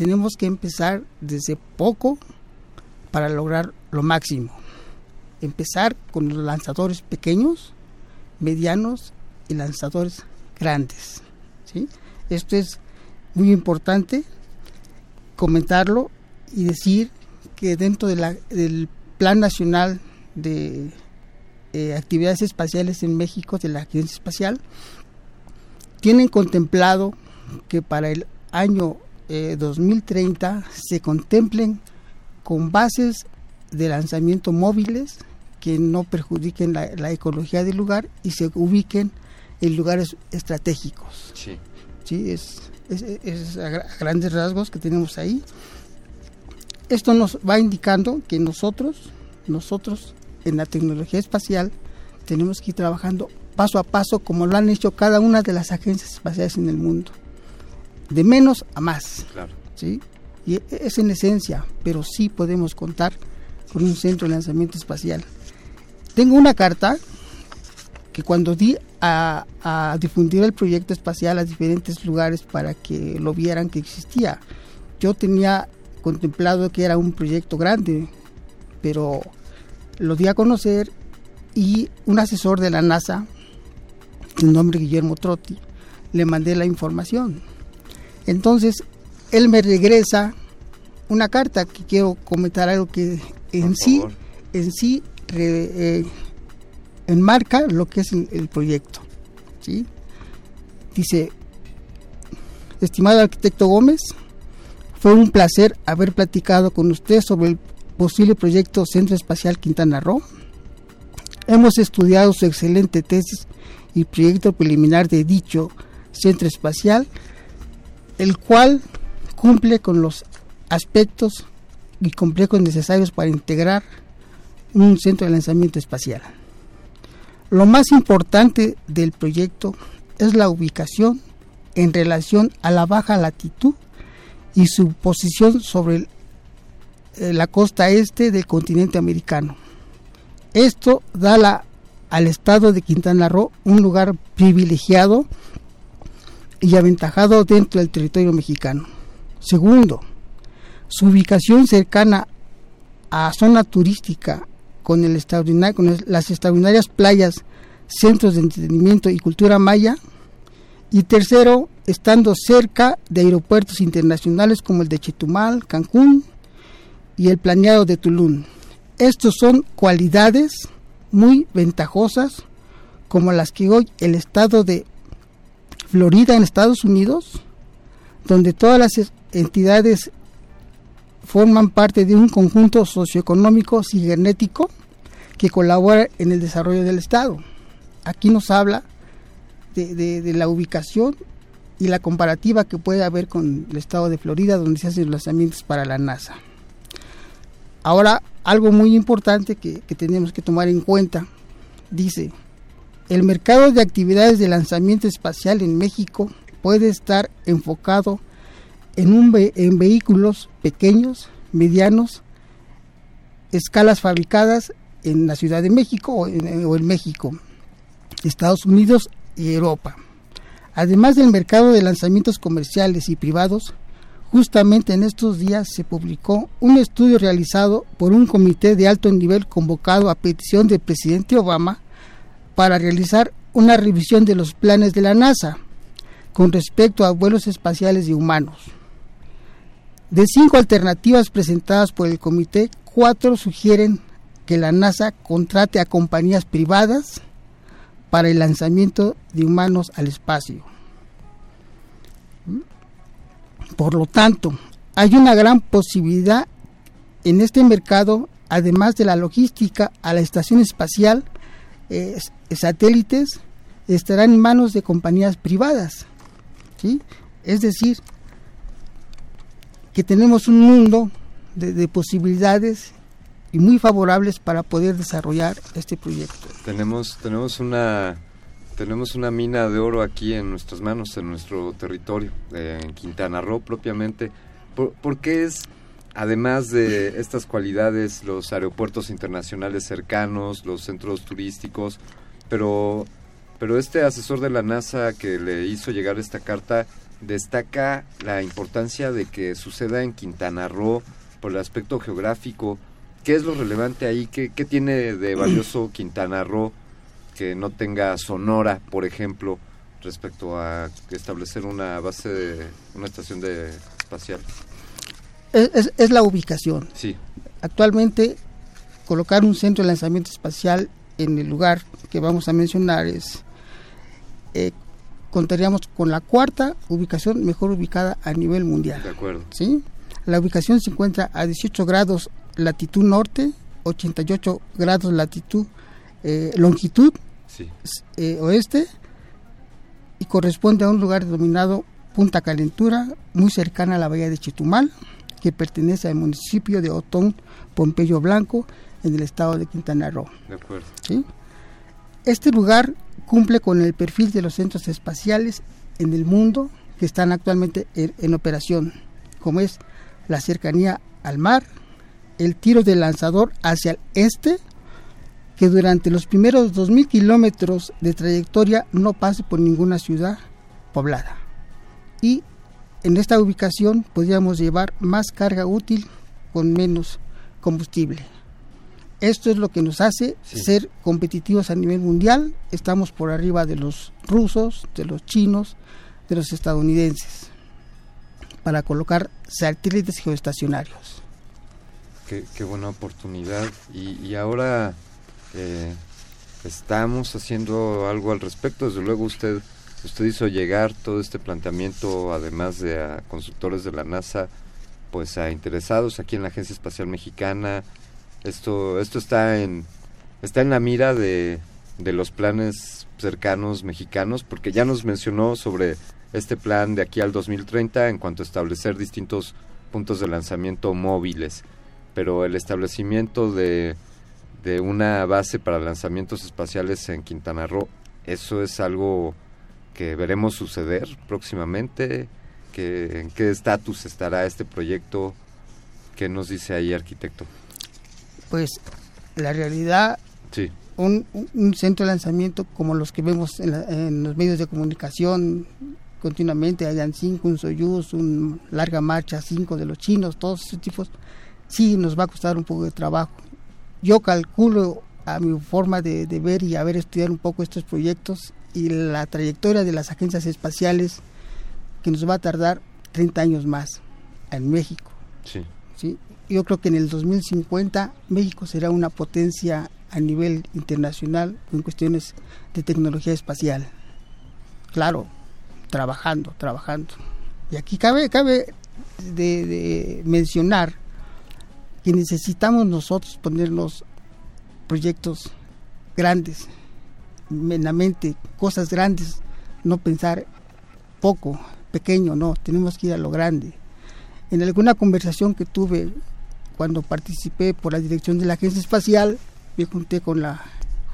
tenemos que empezar desde poco para lograr lo máximo. Empezar con los lanzadores pequeños, medianos y lanzadores grandes. ¿sí? Esto es muy importante comentarlo y decir que dentro del Plan Nacional de eh, Actividades Espaciales en México, de la Agencia Espacial, tienen contemplado que para el año 2030 eh, se contemplen con bases de lanzamiento móviles que no perjudiquen la, ecología del lugar y se ubiquen en lugares estratégicos. Sí. Sí, es, es, a grandes rasgos que tenemos ahí. Esto nos va indicando que nosotros, nosotros en la tecnología espacial, tenemos que ir trabajando paso a paso como lo han hecho cada una de las agencias espaciales en el mundo de menos a más. ¿sí? Y es en esencia, pero sí podemos contar con un centro de lanzamiento espacial. tengo una carta que cuando di a, a, difundir el proyecto espacial a diferentes lugares para que lo vieran que existía, yo tenía contemplado que era un proyecto grande, pero lo di a conocer y un asesor de la NASA, de nombre Guillermo Trotti, le mandé la información. Entonces, él me regresa una carta que quiero comentar algo que en sí, en sí eh, enmarca lo que es el, proyecto. ¿sí? Dice, estimado arquitecto Gómez, fue un placer haber platicado con usted sobre el posible proyecto Centro Espacial Quintana Roo. Hemos estudiado su excelente tesis y proyecto preliminar de dicho centro espacial, el cual cumple con los aspectos y complejos necesarios para integrar un centro de lanzamiento espacial. Lo más importante del proyecto es la ubicación en relación a la baja latitud y su posición sobre eh, la costa este del continente americano. Esto da la, al estado de Quintana Roo un lugar privilegiado y aventajado dentro del territorio mexicano. Segundo, su ubicación cercana a zona turística con, el con las extraordinarias playas, centros de entretenimiento y cultura maya. Y tercero, estando cerca de aeropuertos internacionales como el de Chetumal, Cancún y el planeado de Tulum. Estos son cualidades muy ventajosas como las que hoy el estado de Florida en Estados Unidos, donde todas las entidades forman parte de un conjunto socioeconómico cibernético que colabora en el desarrollo del Estado. Aquí nos habla de, la ubicación y la comparativa que puede haber con el estado de Florida, donde se hacen los lanzamientos para la NASA. Ahora, algo muy importante que, que tenemos que tomar en cuenta, dice, el mercado de actividades de lanzamiento espacial en México puede estar enfocado en, un en vehículos pequeños, medianos, escalas fabricadas en la Ciudad de México o en, o en México, Estados Unidos y Europa. Además del mercado de lanzamientos comerciales y privados, justamente en estos días se publicó un estudio realizado por un comité de alto nivel convocado a petición del presidente Obama para realizar una revisión de los planes de la NASA con respecto a vuelos espaciales y humanos. De cinco alternativas presentadas por el comité, cuatro sugieren que la NASA contrate a compañías privadas para el lanzamiento de humanos al espacio. Por lo tanto, hay una gran posibilidad en este mercado, además de la logística a la estación espacial, satélites estarán en manos de compañías privadas. ¿sí? Es decir, que tenemos un mundo de, posibilidades y muy favorables para poder desarrollar este proyecto. Tenemos, tenemos una tenemos una mina de oro aquí en nuestras manos, en nuestro territorio, en Quintana Roo propiamente. ¿Por, qué es, además de estas cualidades, los aeropuertos internacionales cercanos, los centros turísticos, pero, pero este asesor de la NASA que le hizo llegar esta carta destaca la importancia de que suceda en Quintana Roo por el aspecto geográfico. ¿Qué es lo relevante ahí? ¿Qué, qué tiene de (clears throat) valioso Quintana Roo que no tenga Sonora, por ejemplo, respecto a establecer una base, de, una estación de espacial? Es, es, la ubicación. Sí. Actualmente, colocar un centro de lanzamiento espacial en el lugar que vamos a mencionar es eh, contaríamos con la cuarta ubicación mejor ubicada a nivel mundial. De acuerdo. ¿sí? La ubicación se encuentra a 18 grados latitud norte, 88 grados latitud eh, longitud eh, oeste y corresponde a un lugar denominado Punta Calentura, muy cercana a la bahía de Chetumal, que pertenece al municipio de Otón, Pompeyo Blanco, en el estado de Quintana Roo. De acuerdo. Este lugar cumple con el perfil de los centros espaciales en el mundo que están actualmente en, operación, como es la cercanía al mar, el tiro del lanzador hacia el este, que durante los primeros 2.000 kilómetros de trayectoria no pase por ninguna ciudad poblada. Y en esta ubicación podríamos llevar más carga útil con menos combustible. Esto es lo que nos hace ser competitivos a nivel mundial. Estamos por arriba de los rusos, de los chinos, de los estadounidenses para colocar satélites geoestacionarios. Qué, buena oportunidad. Y, ahora eh, estamos haciendo algo al respecto. Desde luego usted, usted hizo llegar todo este planteamiento, además de a constructores de la NASA, pues a interesados aquí en la Agencia Espacial Mexicana. Esto, esto está en, está en la mira de, de los planes cercanos mexicanos, porque ya nos mencionó sobre este plan de aquí al 2030 en cuanto a establecer distintos puntos de lanzamiento móviles, pero el establecimiento de, de una base para lanzamientos espaciales en Quintana Roo, eso es algo que veremos suceder próximamente. Que, ¿En qué estatus estará este proyecto? ¿Qué nos dice ahí, arquitecto? Pues la realidad, sí. un, un centro de lanzamiento como los que vemos en, en los medios de comunicación continuamente, hayan cinco, un Soyuz, un larga marcha, cinco de los chinos, todos esos tipos, sí nos va a costar un poco de trabajo. Yo calculo a mi forma de, ver y haber estudiado un poco estos proyectos y la trayectoria de las agencias espaciales que nos va a tardar 30 años más en México. Sí. ¿sí? Yo creo que en el 2050 México será una potencia a nivel internacional en cuestiones de tecnología espacial. Claro, trabajando, trabajando. Y aquí cabe, cabe de, mencionar que necesitamos nosotros ponernos proyectos grandes, en la mente, cosas grandes, no pensar poco, pequeño, no, tenemos que ir a lo grande. En alguna conversación que tuve cuando participé por la dirección de la agencia espacial, me junté con la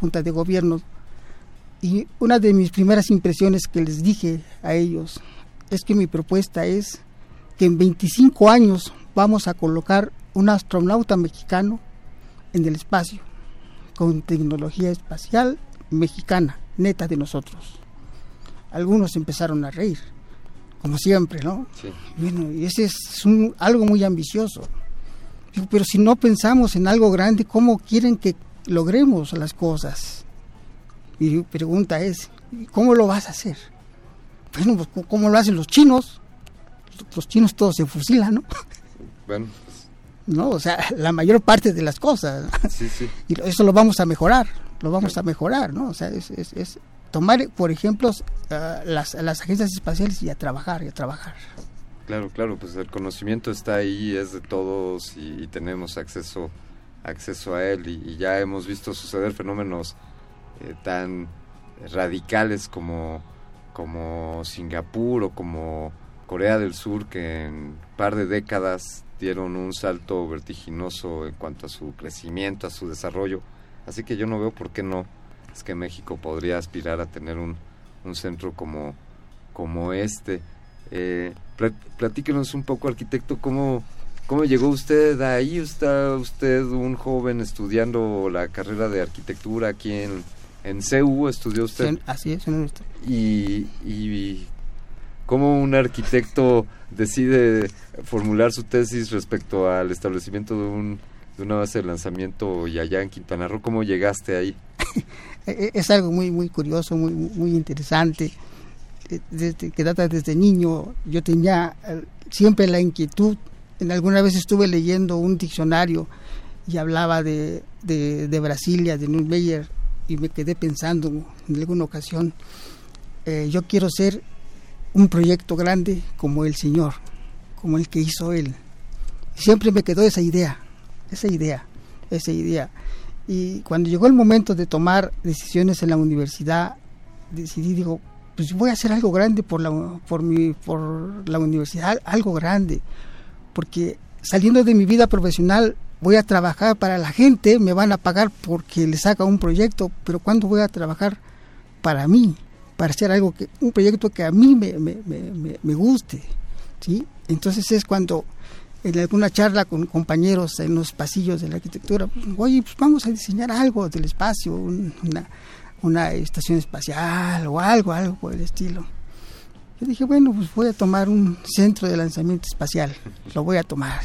Junta de Gobierno y una de mis primeras impresiones que les dije a ellos es que mi propuesta es que en 25 años vamos a colocar un astronauta mexicano en el espacio con tecnología espacial mexicana, neta de nosotros. Algunos empezaron a reír, como siempre, ¿no? Sí. Bueno, y ese es algo muy ambicioso. Pero si no pensamos en algo grande, ¿cómo quieren que logremos las cosas? Mi pregunta es, ¿cómo lo vas a hacer? Bueno, pues ¿cómo lo hacen los chinos? Los chinos todos se fusilan, ¿no? Bueno. No, o sea, la mayor parte de las cosas. Sí, sí. Y eso lo vamos a mejorar, lo vamos a mejorar, ¿no? O sea, es, tomar, por ejemplo, uh, las, las agencias espaciales y a trabajar, y a trabajar. Claro, claro, pues el conocimiento está ahí, es de todos y, tenemos acceso acceso a él y, y, ya hemos visto suceder fenómenos eh, tan radicales como, como Singapur o como Corea del Sur, que en un par de décadas dieron un salto vertiginoso en cuanto a su crecimiento, a su desarrollo. Así que yo no veo por qué no. Es que México podría aspirar a tener un, un centro como, como este. Eh, platíquenos un poco, arquitecto, cómo, cómo llegó usted ahí. ¿Está usted un joven estudiando la carrera de arquitectura aquí en, en CEU estudió usted. así es, y, y cómo un arquitecto decide formular su tesis respecto al establecimiento de, un, de una base de lanzamiento y allá en Quintana Roo, ¿cómo llegaste ahí? (laughs) E, e, es algo muy muy curioso, muy muy interesante. E, desde, que data desde niño, yo tenía eh, siempre la inquietud. En alguna vez estuve leyendo un diccionario y hablaba de, de, Brasilia, de Meyer y me quedé pensando en alguna ocasión, eh, yo quiero ser un proyecto grande como el Señor, como el que hizo Él. siempre me quedó esa idea, esa idea, esa idea. Y cuando llegó el momento de tomar decisiones en la universidad, decidí, digo, pues voy a hacer algo grande por la, por mi, por la universidad, algo grande, porque saliendo de mi vida profesional voy a trabajar para la gente, me van a pagar porque les haga un proyecto, pero ¿cuándo voy a trabajar para mí? Para hacer algo que, un proyecto que a mí me, me, me, me guste, ¿sí? Entonces es cuando en alguna charla con compañeros en los pasillos de la arquitectura, pues, oye, pues vamos a diseñar algo del espacio, una, una estación espacial o algo, algo por el estilo. Yo dije, bueno, pues voy a tomar un centro de lanzamiento espacial, lo voy a tomar.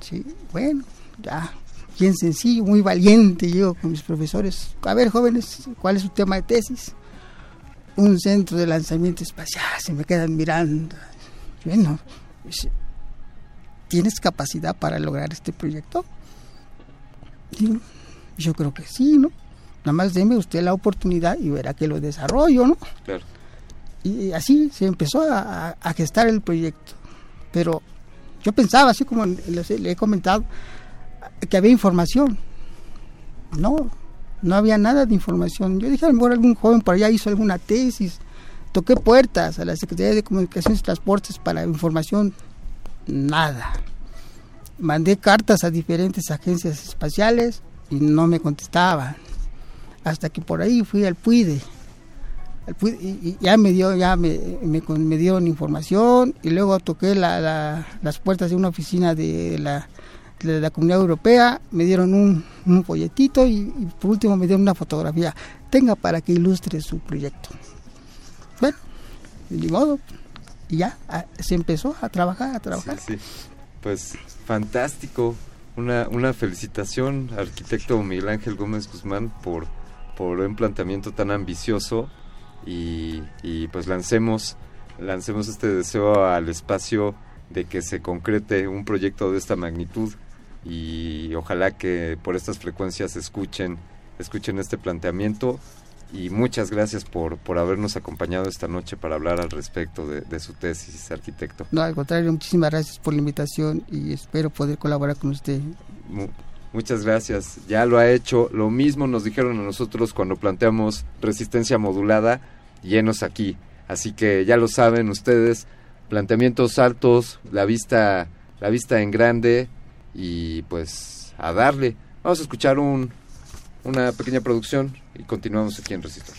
Sí. bueno, ya, bien sencillo, muy valiente, yo con mis profesores. A ver, jóvenes, ¿cuál es su tema de tesis? Un centro de lanzamiento espacial, se me quedan mirando. Bueno, pues, ¿tienes capacidad para lograr este proyecto? yo creo que sí, ¿no? Nada más deme usted la oportunidad y verá que lo desarrollo, ¿no? Claro. Y así se empezó a, gestar el proyecto. Pero yo pensaba, así como le he comentado, que había información. No, no había nada de información. Yo dije, a lo mejor algún joven por allá hizo alguna tesis. Toqué puertas a la Secretaría de Comunicaciones y Transportes para información. Nada. Mandé cartas a diferentes agencias espaciales y no me contestaban. Hasta que por ahí fui al PUIDE ya me dio ya me, me, dieron información y luego toqué la, las puertas de una oficina de la, de la comunidad europea me dieron un, un folletito y, por último me dieron una fotografía tenga para que ilustre su proyecto bueno de modo y ya se empezó a trabajar a trabajar. sí, pues fantástico. Una, una felicitación arquitecto Miguel Ángel Gómez Guzmán por por un planteamiento tan ambicioso y, pues lancemos, lancemos este deseo al espacio de que se concrete un proyecto de esta magnitud y ojalá que por estas frecuencias escuchen, escuchen este planteamiento y muchas gracias por, por habernos acompañado esta noche para hablar al respecto de, su tesis, arquitecto. No, al contrario, muchísimas gracias por la invitación y espero poder colaborar con usted. muchas gracias, ya lo ha hecho. Lo mismo nos dijeron a nosotros cuando planteamos resistencia modulada, llenos aquí. Así que ya lo saben ustedes, planteamientos altos, la vista, la vista en grande y pues a darle. Vamos a escuchar un, una pequeña producción y continuamos aquí en Resistor.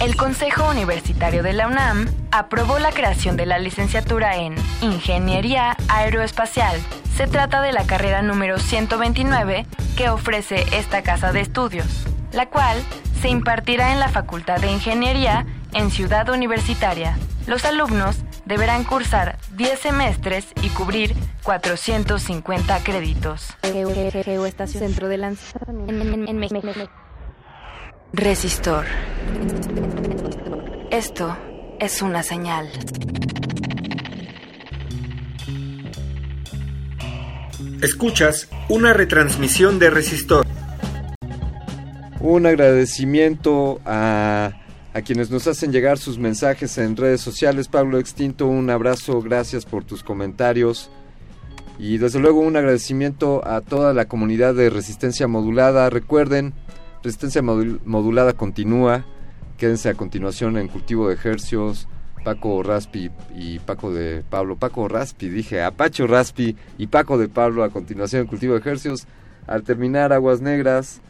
El Consejo Universitario de la UNAM aprobó la creación de la licenciatura en Ingeniería Aeroespacial. Se trata de la carrera número 129 que ofrece esta casa de estudios, la cual se impartirá en la Facultad de Ingeniería en Ciudad Universitaria. Los alumnos deberán cursar 10 semestres y cubrir 450 créditos. Centro de lanzamiento Resistor. Esto es una señal. Escuchas una retransmisión de Resistor. Un agradecimiento a a quienes nos hacen llegar sus mensajes en redes sociales. Pablo Extinto, un abrazo, gracias por tus comentarios. Y desde luego un agradecimiento a toda la comunidad de Resistencia Modulada. Recuerden, Resistencia Modulada continúa. Quédense a continuación en Cultivo de Ejercios. Paco Raspi y Paco de Pablo. Paco Raspi, dije, Apacho Raspi y Paco de Pablo a continuación en Cultivo de Ejercios. Al terminar Aguas Negras,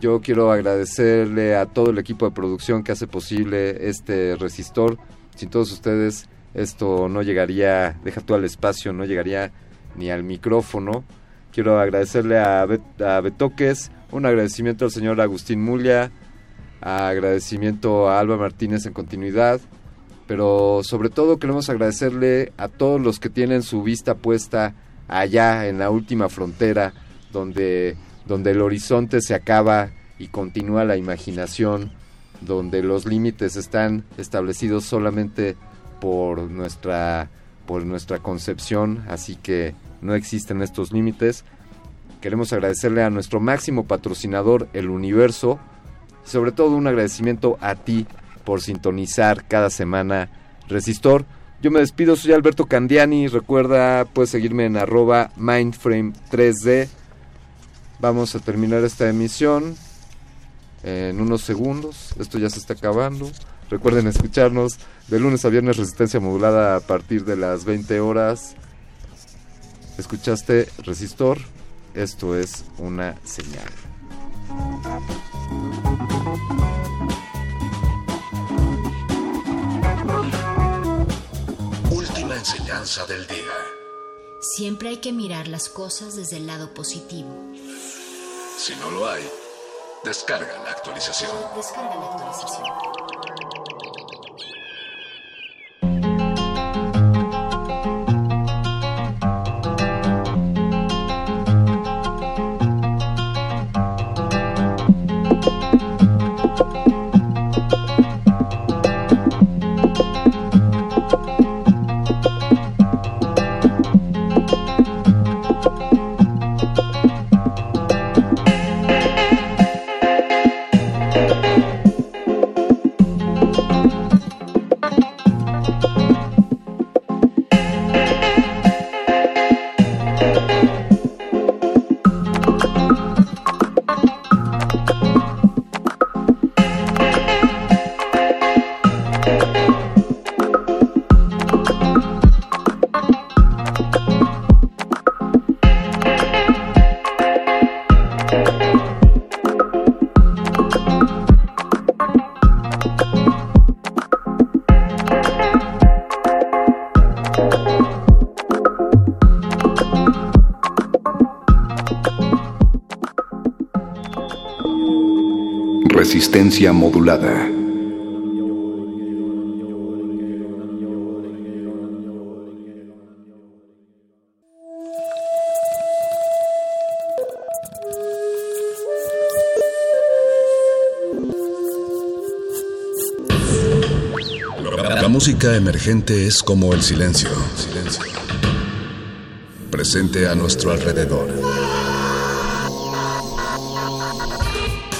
yo quiero agradecerle a todo el equipo de producción que hace posible este resistor. Sin todos ustedes esto no llegaría, deja tú al espacio, no llegaría ni al micrófono. Quiero agradecerle a, a Betoques, un agradecimiento al señor Agustín Mulia, agradecimiento a Alba Martínez en continuidad, pero sobre todo queremos agradecerle a todos los que tienen su vista puesta allá en la última frontera, donde donde el horizonte se acaba y continúa la imaginación, donde los límites están establecidos solamente por nuestra por nuestra concepción, así que no existen estos límites. Queremos agradecerle a nuestro máximo patrocinador, el universo, y sobre todo un agradecimiento a ti por sintonizar cada semana Resistor. Yo me despido, soy Alberto Candiani, recuerda, puedes seguirme en arroba mindframe3D Vamos a terminar esta emisión en unos segundos. Esto ya se está acabando. Recuerden escucharnos de lunes a viernes Resistencia Modulada a partir de las 20 horas. ¿Escuchaste Resistor? Esto es una señal. enseñanza del día. Siempre hay que mirar las cosas desde el lado positivo. Si no lo hay, descarga la actualización. Descarga la actualización. Modulada. La música emergente es como el silencio. Presente a nuestro alrededor.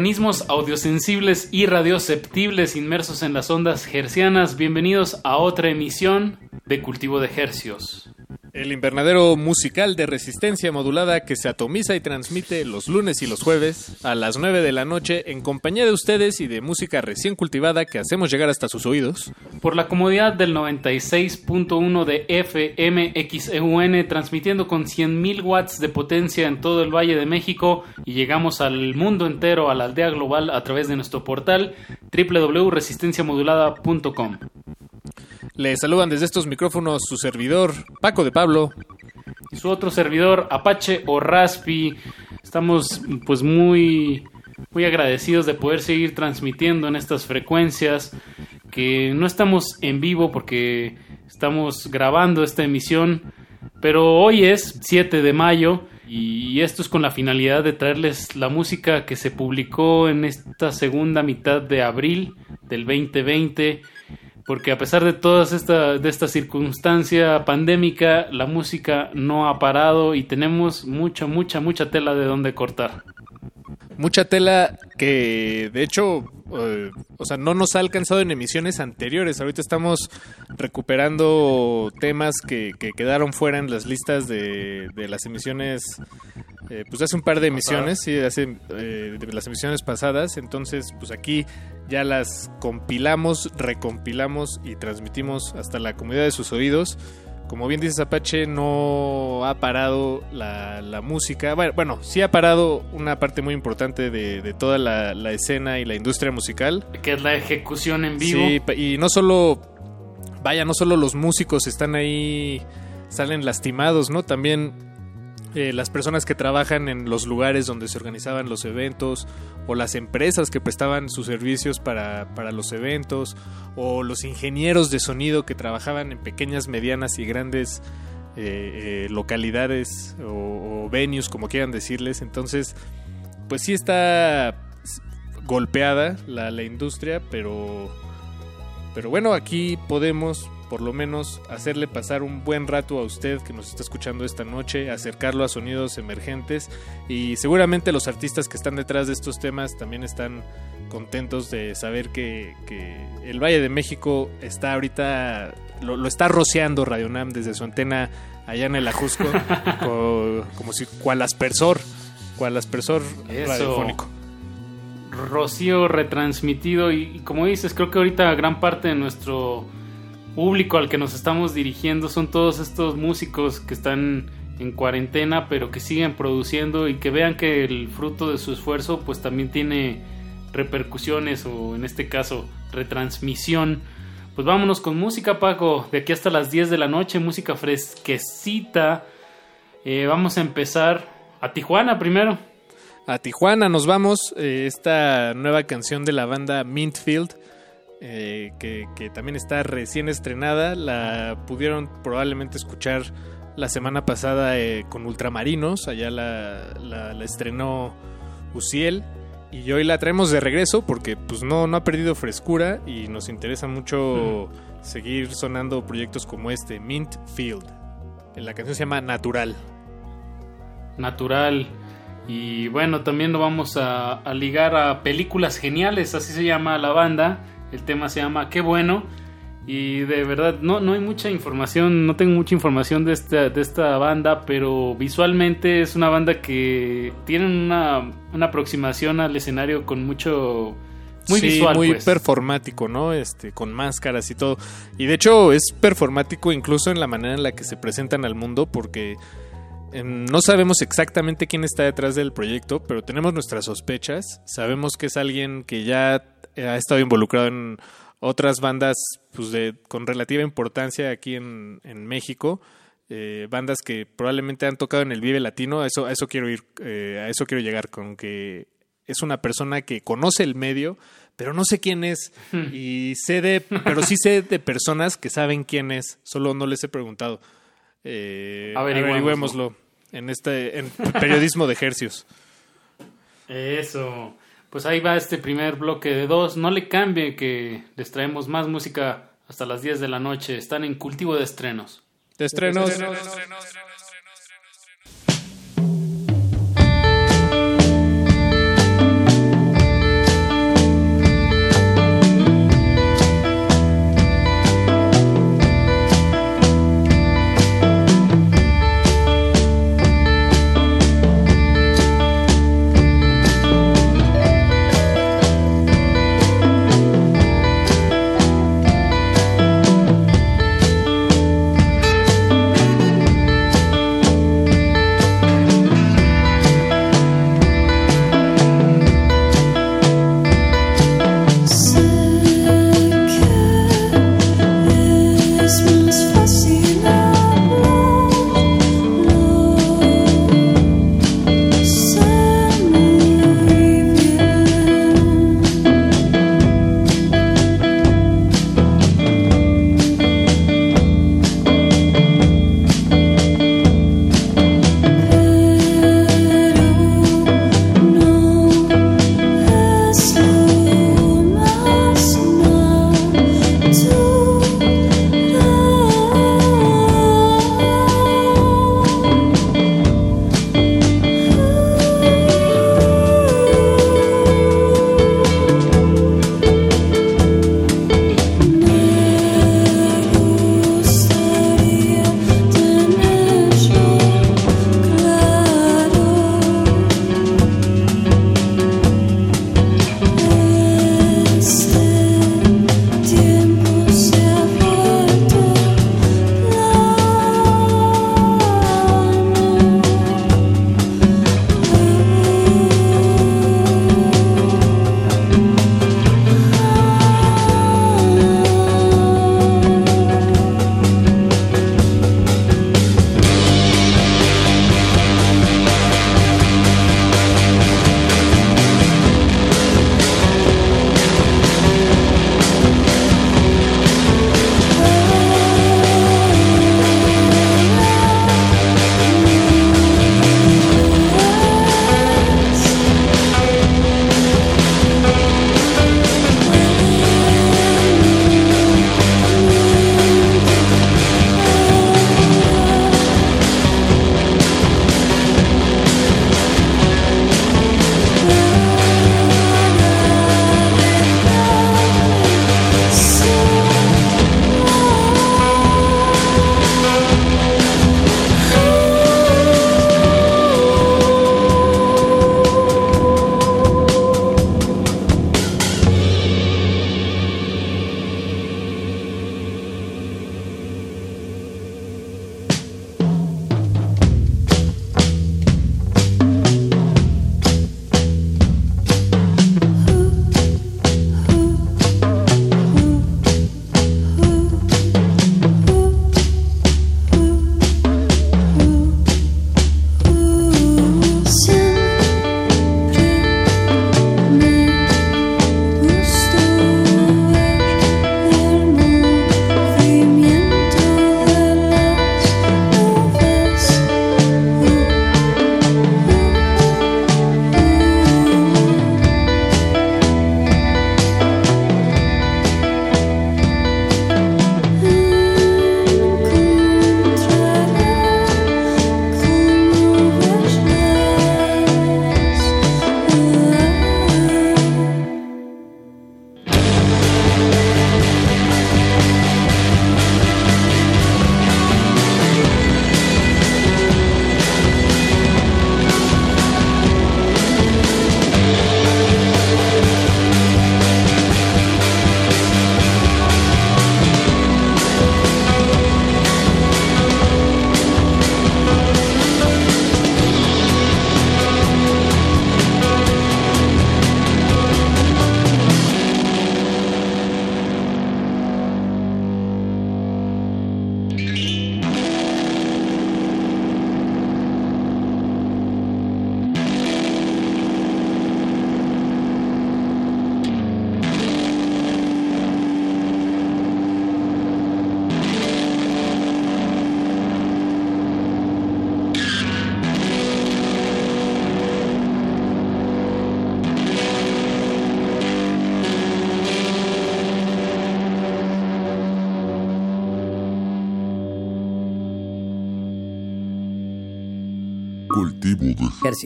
Organismos audiosensibles y radioceptibles inmersos en las ondas hercianas, bienvenidos a otra emisión de Cultivo de Hercios. El invernadero musical de resistencia modulada que se atomiza y transmite los lunes y los jueves a las 9 de la noche en compañía de ustedes y de música recién cultivada que hacemos llegar hasta sus oídos. Por la comodidad del 96.1 de FMXEUN, transmitiendo con 100.000 watts de potencia en todo el Valle de México y llegamos al mundo entero, a la aldea global, a través de nuestro portal www.resistenciamodulada.com. Les saludan desde estos micrófonos su servidor Paco de Pablo y su otro servidor Apache o Raspi. Estamos pues muy muy agradecidos de poder seguir transmitiendo en estas frecuencias que no estamos en vivo porque estamos grabando esta emisión, pero hoy es 7 de mayo y esto es con la finalidad de traerles la música que se publicó en esta segunda mitad de abril del 2020 porque a pesar de todas esta, de esta circunstancia pandémica, la música no ha parado y tenemos mucha, mucha, mucha tela de donde cortar. Mucha tela que de hecho, eh, o sea, no nos ha alcanzado en emisiones anteriores. Ahorita estamos recuperando temas que, que quedaron fuera en las listas de, de las emisiones, eh, pues hace un par de emisiones, sí, hace eh, de las emisiones pasadas. Entonces, pues aquí ya las compilamos, recompilamos y transmitimos hasta la comunidad de sus oídos. Como bien dices Apache, no ha parado la, la música. Bueno, bueno, sí ha parado una parte muy importante de, de toda la, la, escena y la industria musical. Que es la ejecución en vivo. Sí, y no solo, vaya, no solo los músicos están ahí, salen lastimados, ¿no? También eh, las personas que trabajan en los lugares donde se organizaban los eventos o las empresas que prestaban sus servicios para, para, los eventos o los ingenieros de sonido que trabajaban en pequeñas, medianas y grandes eh, eh, localidades o, o, venues, como quieran decirles. Entonces, pues sí está golpeada la, la industria, pero, pero bueno, aquí podemos por lo menos hacerle pasar un buen rato a usted que nos está escuchando esta noche, acercarlo a sonidos emergentes y seguramente los artistas que están detrás de estos temas también están contentos de saber que, que el Valle de México está ahorita, lo, lo está rociando Radio Nam desde su antena allá en el Ajusco, (laughs) co- como si cual aspersor, cual aspersor Eso. radiofónico. Rocío retransmitido y, y como dices, creo que ahorita gran parte de nuestro público al que nos estamos dirigiendo son todos estos músicos que están en cuarentena pero que siguen produciendo y que vean que el fruto de su esfuerzo pues también tiene repercusiones o en este caso retransmisión. Pues vámonos con música Paco, de aquí hasta las 10 de la noche, música fresquecita. Eh, vamos a empezar a Tijuana primero. A Tijuana nos vamos. eh, esta nueva canción de la banda Mintfield, eh, que, que también está recién estrenada, la pudieron probablemente escuchar la semana pasada eh, con Ultramarinos. Allá la, la- la estrenó Uciel. Y hoy la traemos de regreso porque pues no, no ha perdido frescura y nos interesa mucho seguir sonando proyectos como este, Mintfield. La canción se llama Natural. natural. Y bueno, también lo vamos a, a ligar a películas geniales, así se llama la banda. El tema se llama Qué bueno. Y de verdad, no, no hay mucha información, no tengo mucha información de esta, de esta banda, pero visualmente es una banda que tiene una, una aproximación al escenario con mucho... Muy Sí, visual, muy pues. performático, ¿no? Este, con máscaras y todo. Y de hecho es performático incluso en la manera en la que se presentan al mundo, porque em, no sabemos exactamente quién está detrás del proyecto, pero tenemos nuestras sospechas. Sabemos que es alguien que ya ha estado involucrado en otras bandas pues, de, con relativa importancia aquí en, en México. eh, bandas que probablemente han tocado en el Vive Latino, a eso, a eso quiero ir, eh, a eso quiero llegar, con que es una persona que conoce el medio, pero no sé quién es. Y sé de, pero sí sé de personas que saben quién es, solo no les he preguntado. Eh, Averigüémoslo. averigüémoslo en este en periodismo de ejercios. Eso. Pues ahí va este primer bloque de dos. No le cambie que les traemos más música hasta las 10 de la noche. Están en cultivo de estrenos. De estrenos. Qué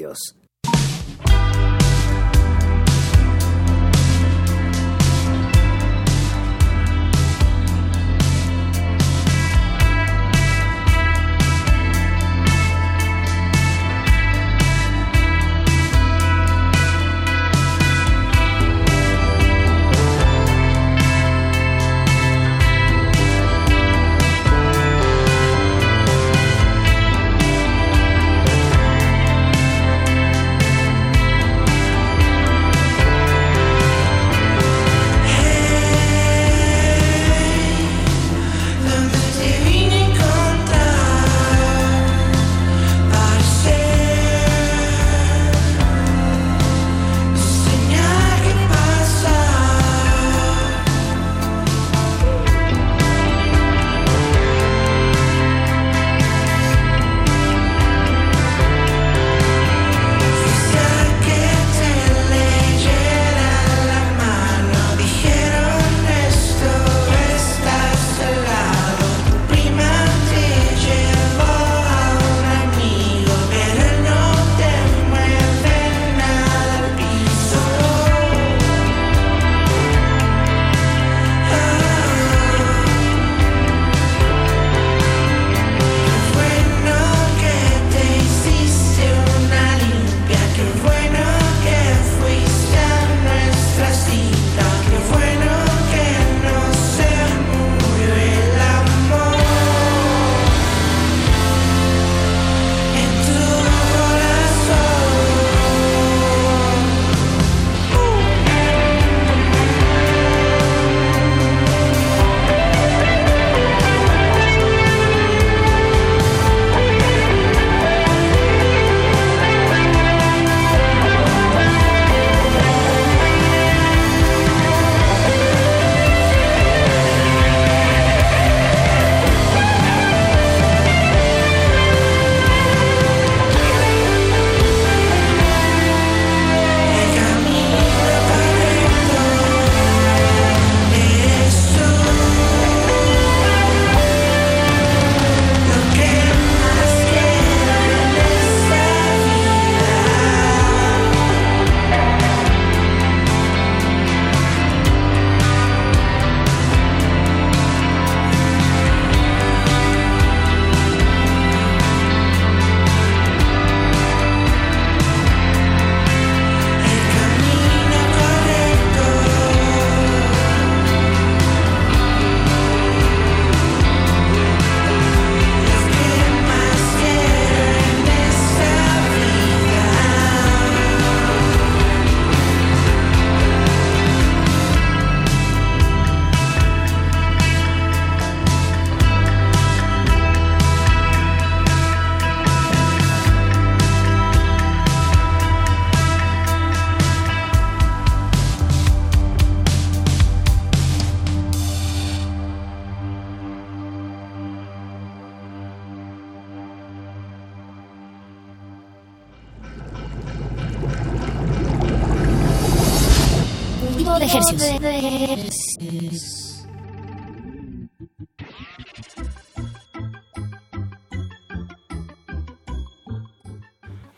de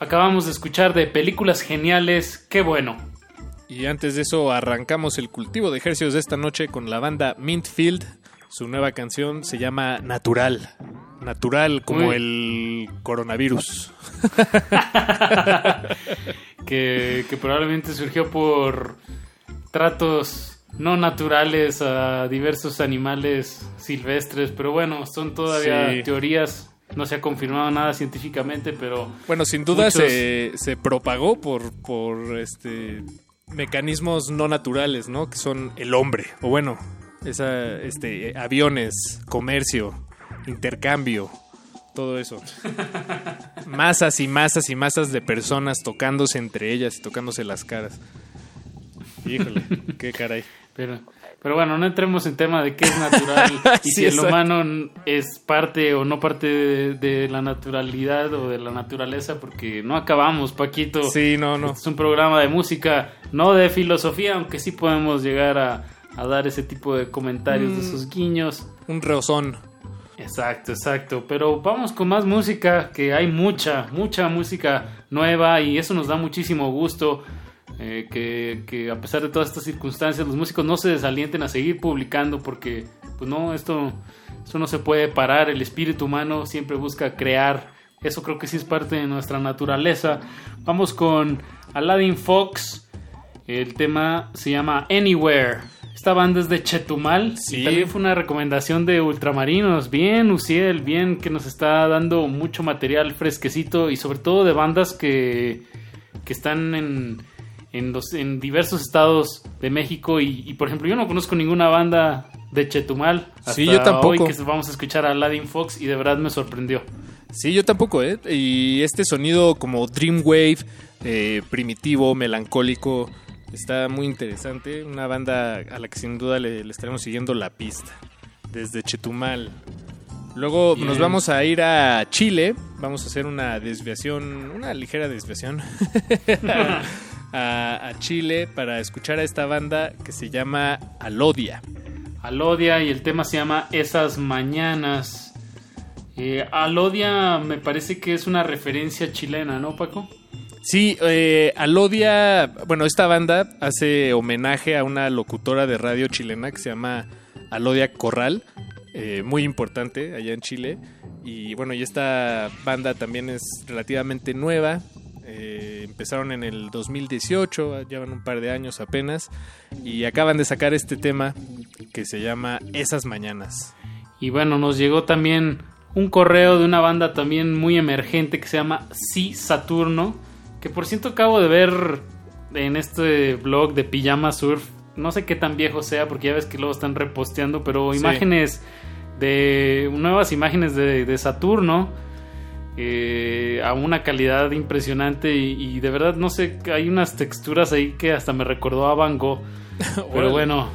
Acabamos de escuchar de películas geniales, qué bueno. Y antes de eso arrancamos el cultivo de ejercicios de esta noche con la banda Mintfield. Su nueva canción se llama Natural. Natural como Uy. el coronavirus. (laughs) que, que probablemente surgió por tratos no naturales a diversos animales silvestres, pero bueno, son todavía Sí. teorías, no se ha confirmado nada científicamente, pero... Bueno, sin duda muchos- se, se propagó por, por este mecanismos no naturales, ¿no? Que son el hombre, o bueno, esa, este, aviones, comercio, intercambio, todo eso. (laughs) masas y masas y masas de personas tocándose entre ellas y tocándose las caras. Híjole, qué caray. Pero, pero bueno, no entremos en tema de qué es natural (laughs) y Sí, si el exacto. humano es parte o no parte de, de la naturalidad o de la naturaleza, porque no acabamos, Paquito. Sí, no, no. Este es un programa de música, no de filosofía, aunque sí podemos llegar a, a dar ese tipo de comentarios, de Mm. esos guiños. Un reozón. Exacto, exacto. Pero vamos con más música, que hay mucha, mucha música nueva y eso nos da muchísimo gusto. Eh, que, que a pesar de todas estas circunstancias, los músicos no se desalienten a seguir publicando porque, pues no, esto, esto no se puede parar. El espíritu humano siempre busca crear. Eso creo que sí es parte de nuestra naturaleza. Vamos con Aladdin Fox. El tema se llama Anywhere. Esta banda es de Chetumal. Sí. Y también fue una recomendación de Ultramarinos. Bien, Uciel, bien, que nos está dando mucho material fresquecito y sobre todo de bandas que, que están en, en, los, en diversos estados de México. Y, y, por ejemplo, yo no conozco ninguna banda de Chetumal. Hasta Sí, yo tampoco. Hoy que vamos a escuchar a Aladdin Fox y de verdad me sorprendió. Sí, yo tampoco, ¿eh? Y este sonido como Dreamwave, eh, primitivo, melancólico, está muy interesante. Una banda a la que sin duda le, le estaremos siguiendo la pista. Desde Chetumal. Luego Bien. nos vamos a ir a Chile. Vamos a hacer una desviación, una ligera desviación (laughs) (laughs) a, a Chile para escuchar a esta banda que se llama Alodia. Alodia y el tema se llama Esas Mañanas. Eh, Alodia me parece que es una referencia chilena, ¿no, Paco? Sí, eh, Alodia, bueno, esta banda hace homenaje a una locutora de radio chilena que se llama Alodia Corral, eh, muy importante allá en Chile. Y bueno, y esta banda también es relativamente nueva. Eh, empezaron en el 2018, llevan un par de años apenas. Y acaban de sacar este tema que se llama Esas Mañanas. Y bueno, nos llegó también un correo de una banda también muy emergente que se llama Sí Saturno, que por cierto acabo de ver en este blog de Pijama Surf, no sé qué tan viejo sea porque ya ves que luego están reposteando, pero Sí. imágenes de nuevas imágenes de, de Saturno eh, a una calidad impresionante y, y de verdad no sé, hay unas texturas ahí que hasta me recordó a Van Gogh. (laughs) Pero bueno,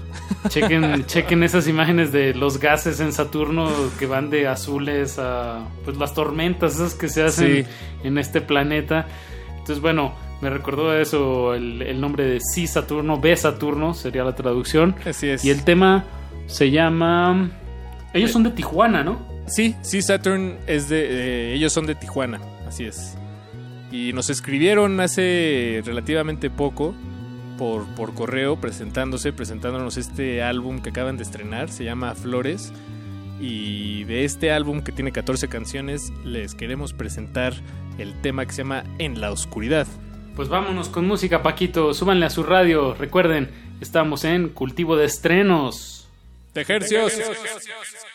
chequen, (laughs) chequen esas imágenes de los gases en Saturno que van de azules a pues las tormentas esas que se hacen Sí. en este planeta. Entonces, bueno, me recordó eso el, el nombre de Sí Saturno, B Saturno sería la traducción. Así es. Y el tema se llama ellos son de Tijuana, ¿no? Sí, sí, Saturn es de. eh, ellos son de Tijuana, así es. Y nos escribieron hace relativamente poco por, por correo presentándose, presentándonos este álbum que acaban de estrenar, se llama Flores. Y de este álbum que tiene 14 canciones, les queremos presentar el tema que se llama En la Oscuridad. Pues vámonos con música, Paquito. Súbanle a su radio. Recuerden, estamos en Cultivo de Estrenos. De Hercios. Sometimes, if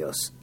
de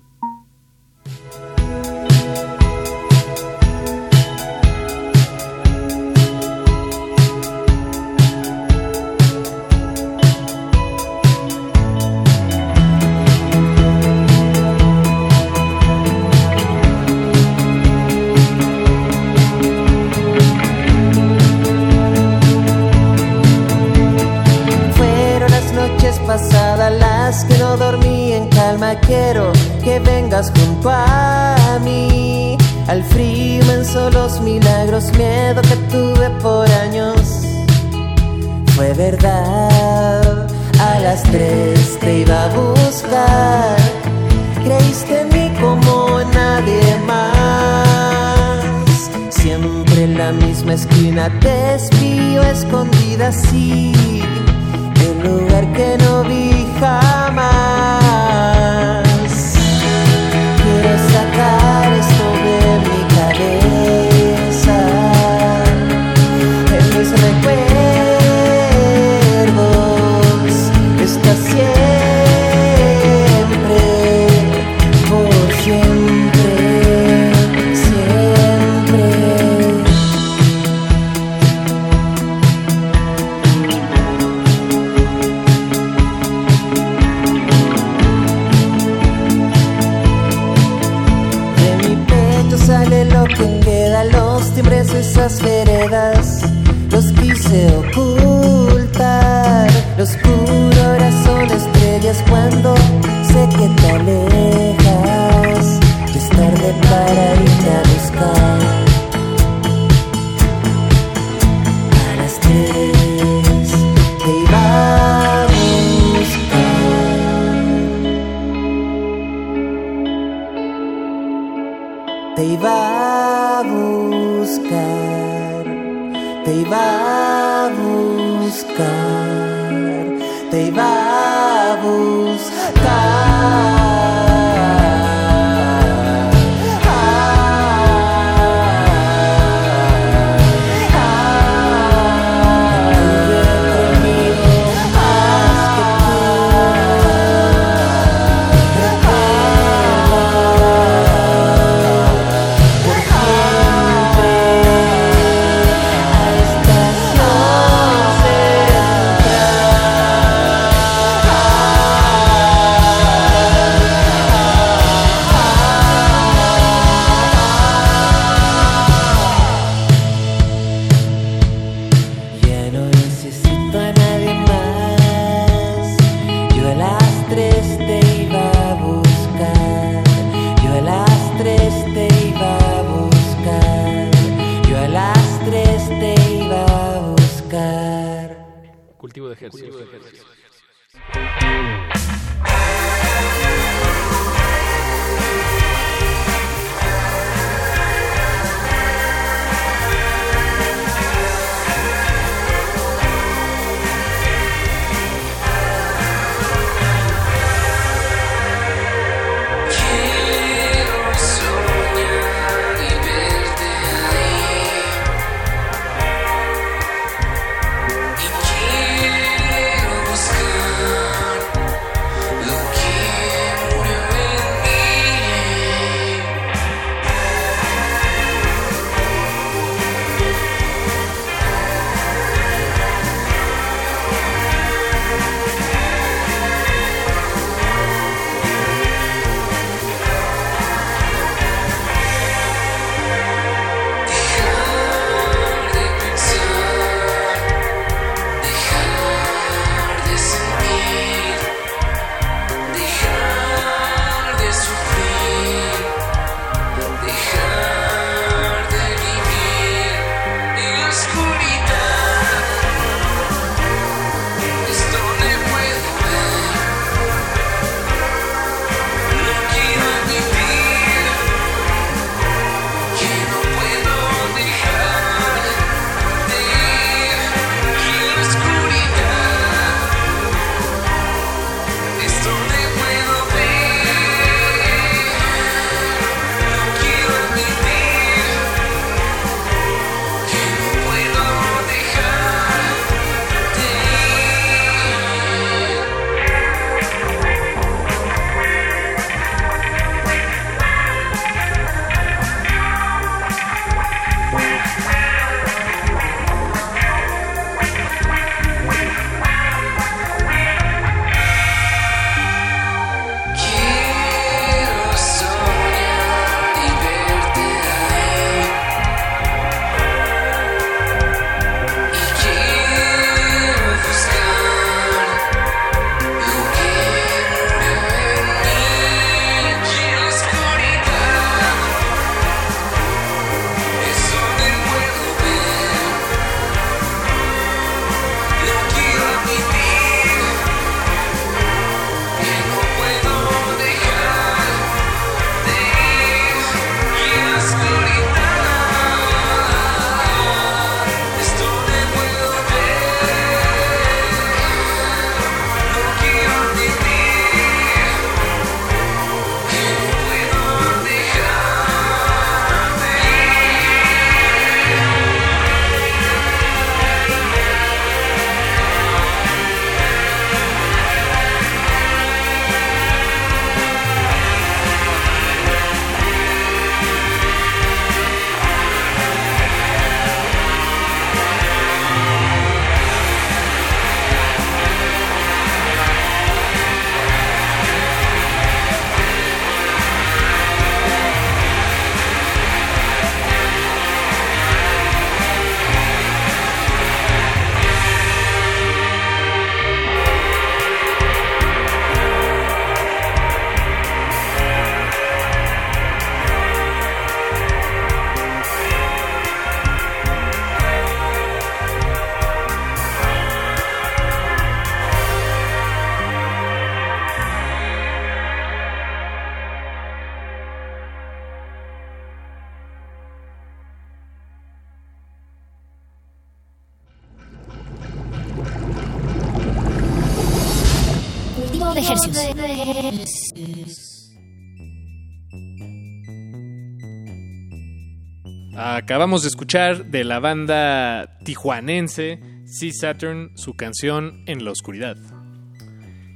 Acabamos de escuchar de la banda tijuanense Sea Saturn su canción En la Oscuridad.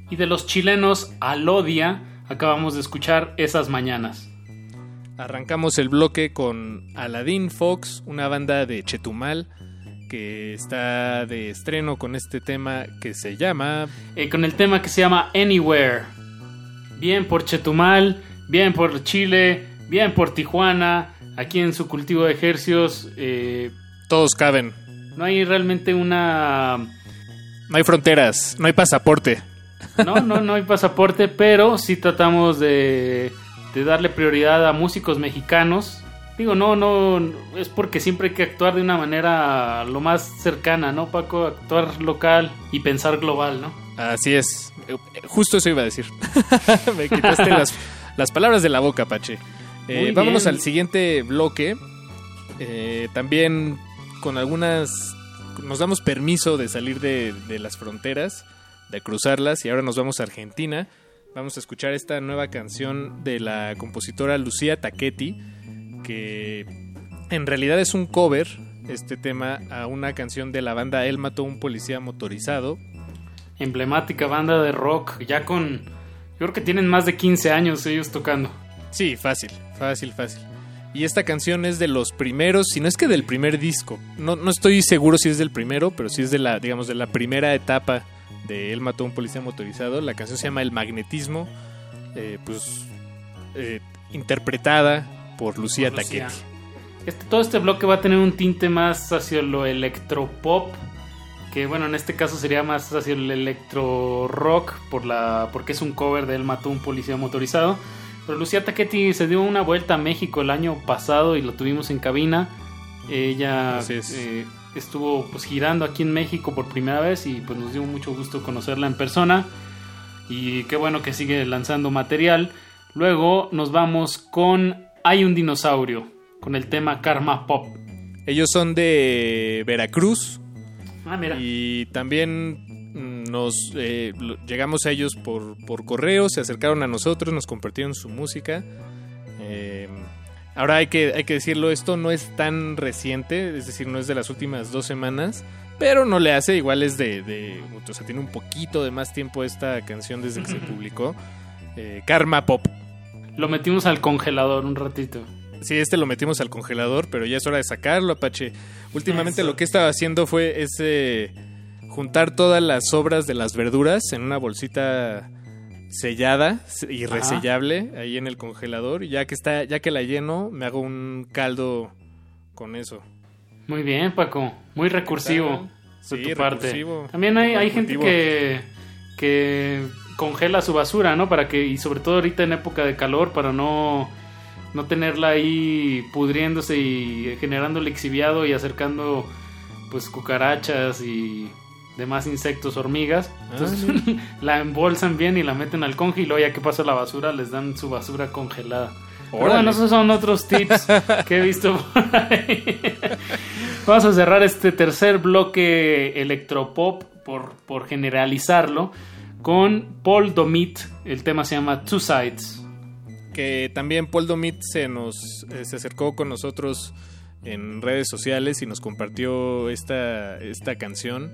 Y de los chilenos Alodia acabamos de escuchar Esas Mañanas. Arrancamos el bloque con Aladdin Fox, una banda de Chetumal que está de estreno con este tema que se llama... Eh, con el tema que se llama Anywhere. Bien por Chetumal, bien por Chile, bien por Tijuana, aquí en su cultivo de ejercios. Eh, Todos caben. no hay realmente una... No hay fronteras, no hay pasaporte. No, no, no hay pasaporte, pero sí tratamos de, de darle prioridad a músicos mexicanos. Digo, no, no, es porque siempre hay que actuar de una manera lo más cercana, ¿no, Paco? Actuar local y pensar global, ¿no? Así es. Eh, Justo eso iba a decir. (laughs) Me quitaste las, (laughs) las palabras de la boca, Pache. Eh, vámonos al siguiente bloque. Eh, también con algunas... Nos damos permiso de salir de, de las fronteras, de cruzarlas y ahora nos vamos a Argentina. Vamos a escuchar esta nueva canción de la compositora Lucía Taquetti, que en realidad es un cover, este tema, a una canción de la banda Él mató a un policía motorizado, Emblemática banda de rock, ya con... Yo creo que tienen más de 15 años ellos tocando. Sí, fácil, fácil, fácil. Y esta canción es de los primeros, si no es que del primer disco. No, no estoy seguro si es del primero, pero sí es de la, digamos, de la primera etapa de Él mató a un policía motorizado. La canción se llama El Magnetismo, eh, pues eh, interpretada por Lucía Por Lucía. Taquetti. Este, todo este bloque va a tener un tinte más hacia lo electropop, que bueno, en este caso sería más hacia el electro rock, por la, porque es un cover de Él mató a un policía motorizado. Pero Lucía Taquetti se dio una vuelta a México el año pasado y lo tuvimos en cabina. Ella es. eh, estuvo pues girando aquí en México por primera vez y pues nos dio mucho gusto conocerla en persona. Y qué bueno que sigue lanzando material. Luego nos vamos con Hay un dinosaurio, con el tema Karma Pop. Ellos son de Veracruz. Ah, mira. Y también nos eh, llegamos a ellos por, por correo, se acercaron a nosotros, nos compartieron su música. Eh, ahora hay que, hay que decirlo, esto no es tan reciente, es decir, no es de las últimas dos semanas, pero no le hace, igual es de, de o sea, tiene un poquito de más tiempo esta canción desde que se publicó. Eh, Karma Pop. Lo metimos al congelador un ratito. Sí, este lo metimos al congelador, pero ya es hora de sacarlo, Apache. Últimamente Eso. lo que estaba haciendo fue ese juntar todas las sobras de las verduras en una bolsita sellada y Ajá. resellable ahí en el congelador y ya que está ya que la lleno me hago un caldo con eso. Muy bien, Paco. Muy recursivo Sí, de tu parte. recursivo. También hay, hay gente que, que congela su basura, ¿no? Para que, y sobre todo ahorita en época de calor, para no, no tenerla ahí pudriéndose y generando lixiviado y acercando pues cucarachas y demás insectos, hormigas. Entonces (laughs) la embolsan bien y la meten al conge y luego ya que pasa la basura les dan su basura congelada. Pero bueno, esos son otros tips (laughs) que he visto por ahí. Vamos a cerrar este tercer bloque electropop por, por generalizarlo con Paul Domit. El tema se llama Two Sides. que también Paul Domit se nos eh, se acercó con nosotros en redes sociales y nos compartió esta, esta canción.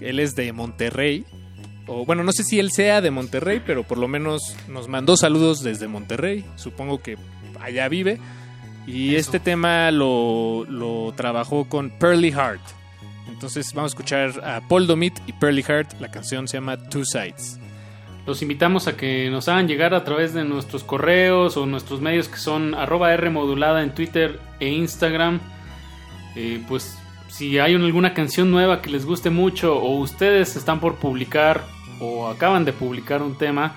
Él es de Monterrey. O bueno, no sé si él sea de Monterrey, pero por lo menos nos mandó saludos desde Monterrey. Supongo que allá vive. Y este tema lo, lo trabajó con Pearly Heart. Entonces vamos a escuchar a Paul Domit y Pearly Heart. La canción se llama Two Sides. Los invitamos a que nos hagan llegar a través de nuestros correos o nuestros medios que son arroba R modulada en Twitter e Instagram. Eh, pues si hay alguna canción nueva que les guste mucho o ustedes están por publicar o acaban de publicar un tema,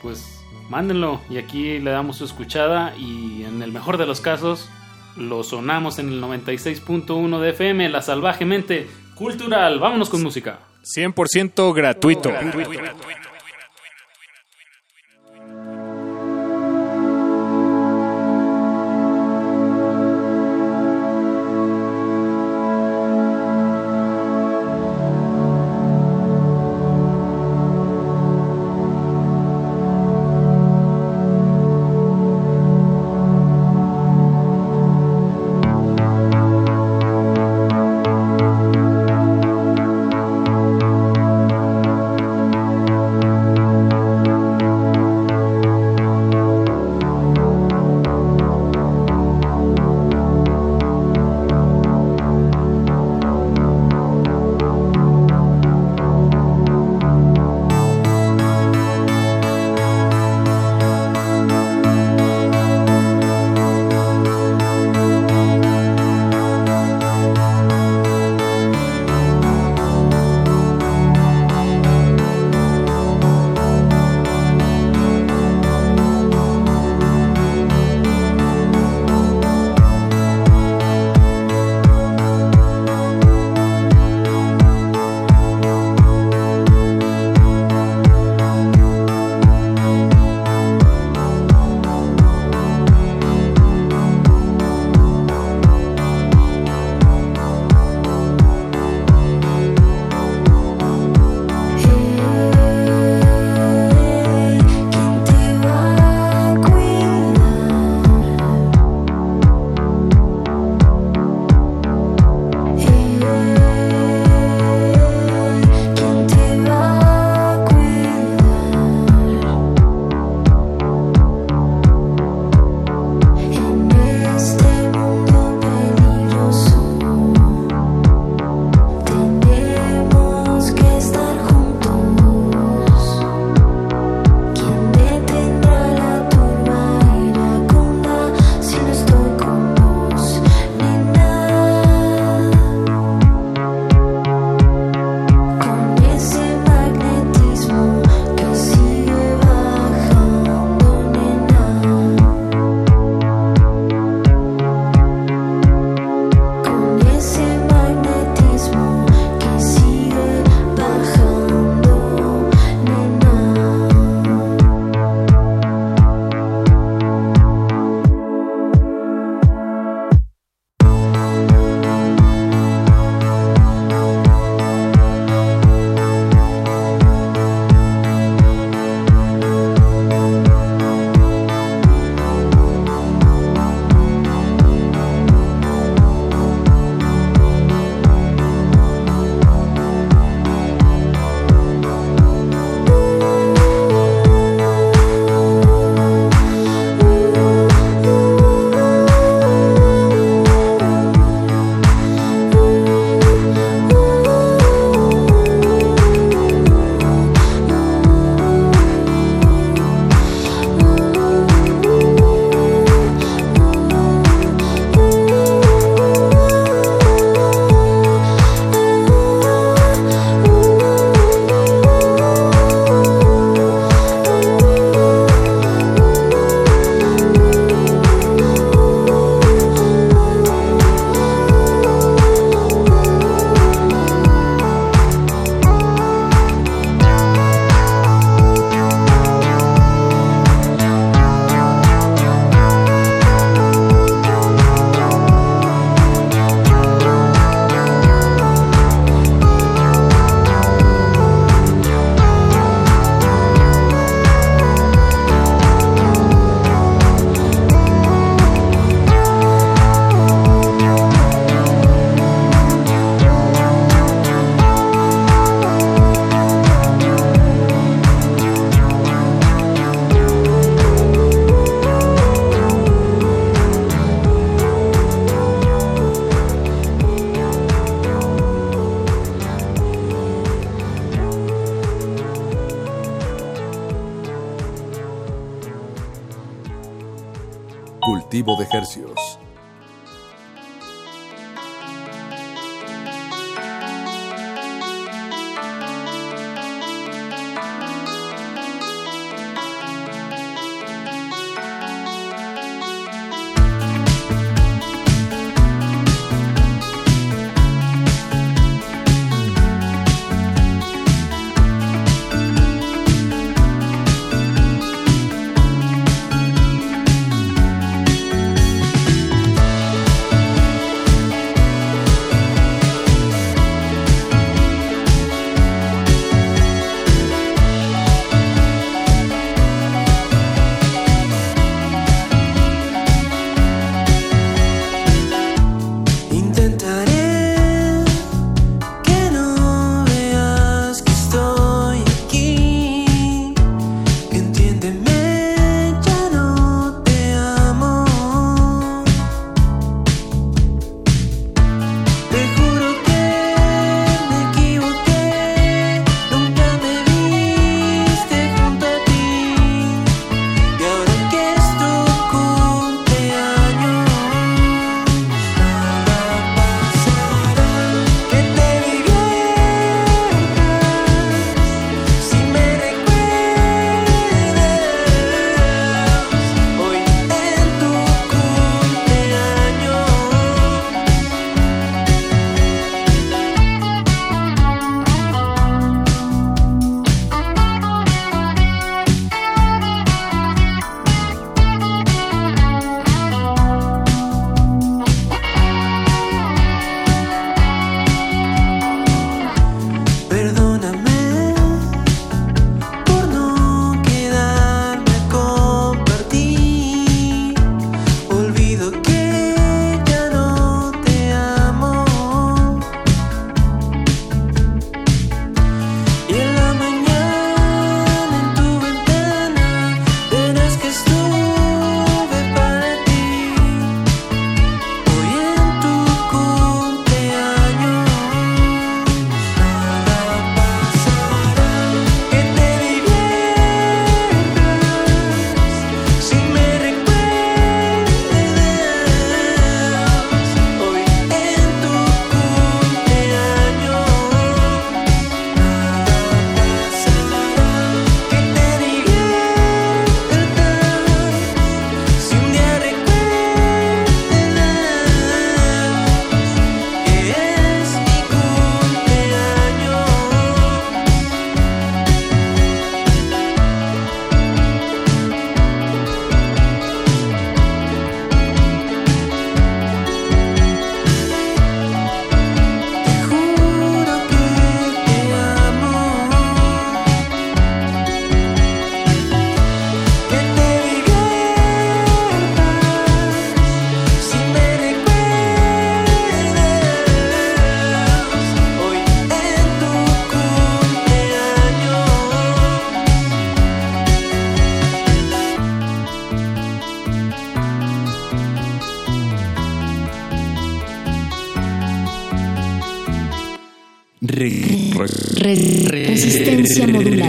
pues mándenlo y aquí le damos su escuchada y en el mejor de los casos lo sonamos en el 96.1 de FM, la salvajemente cultural. Vámonos con música. 100% gratuito. Cultivo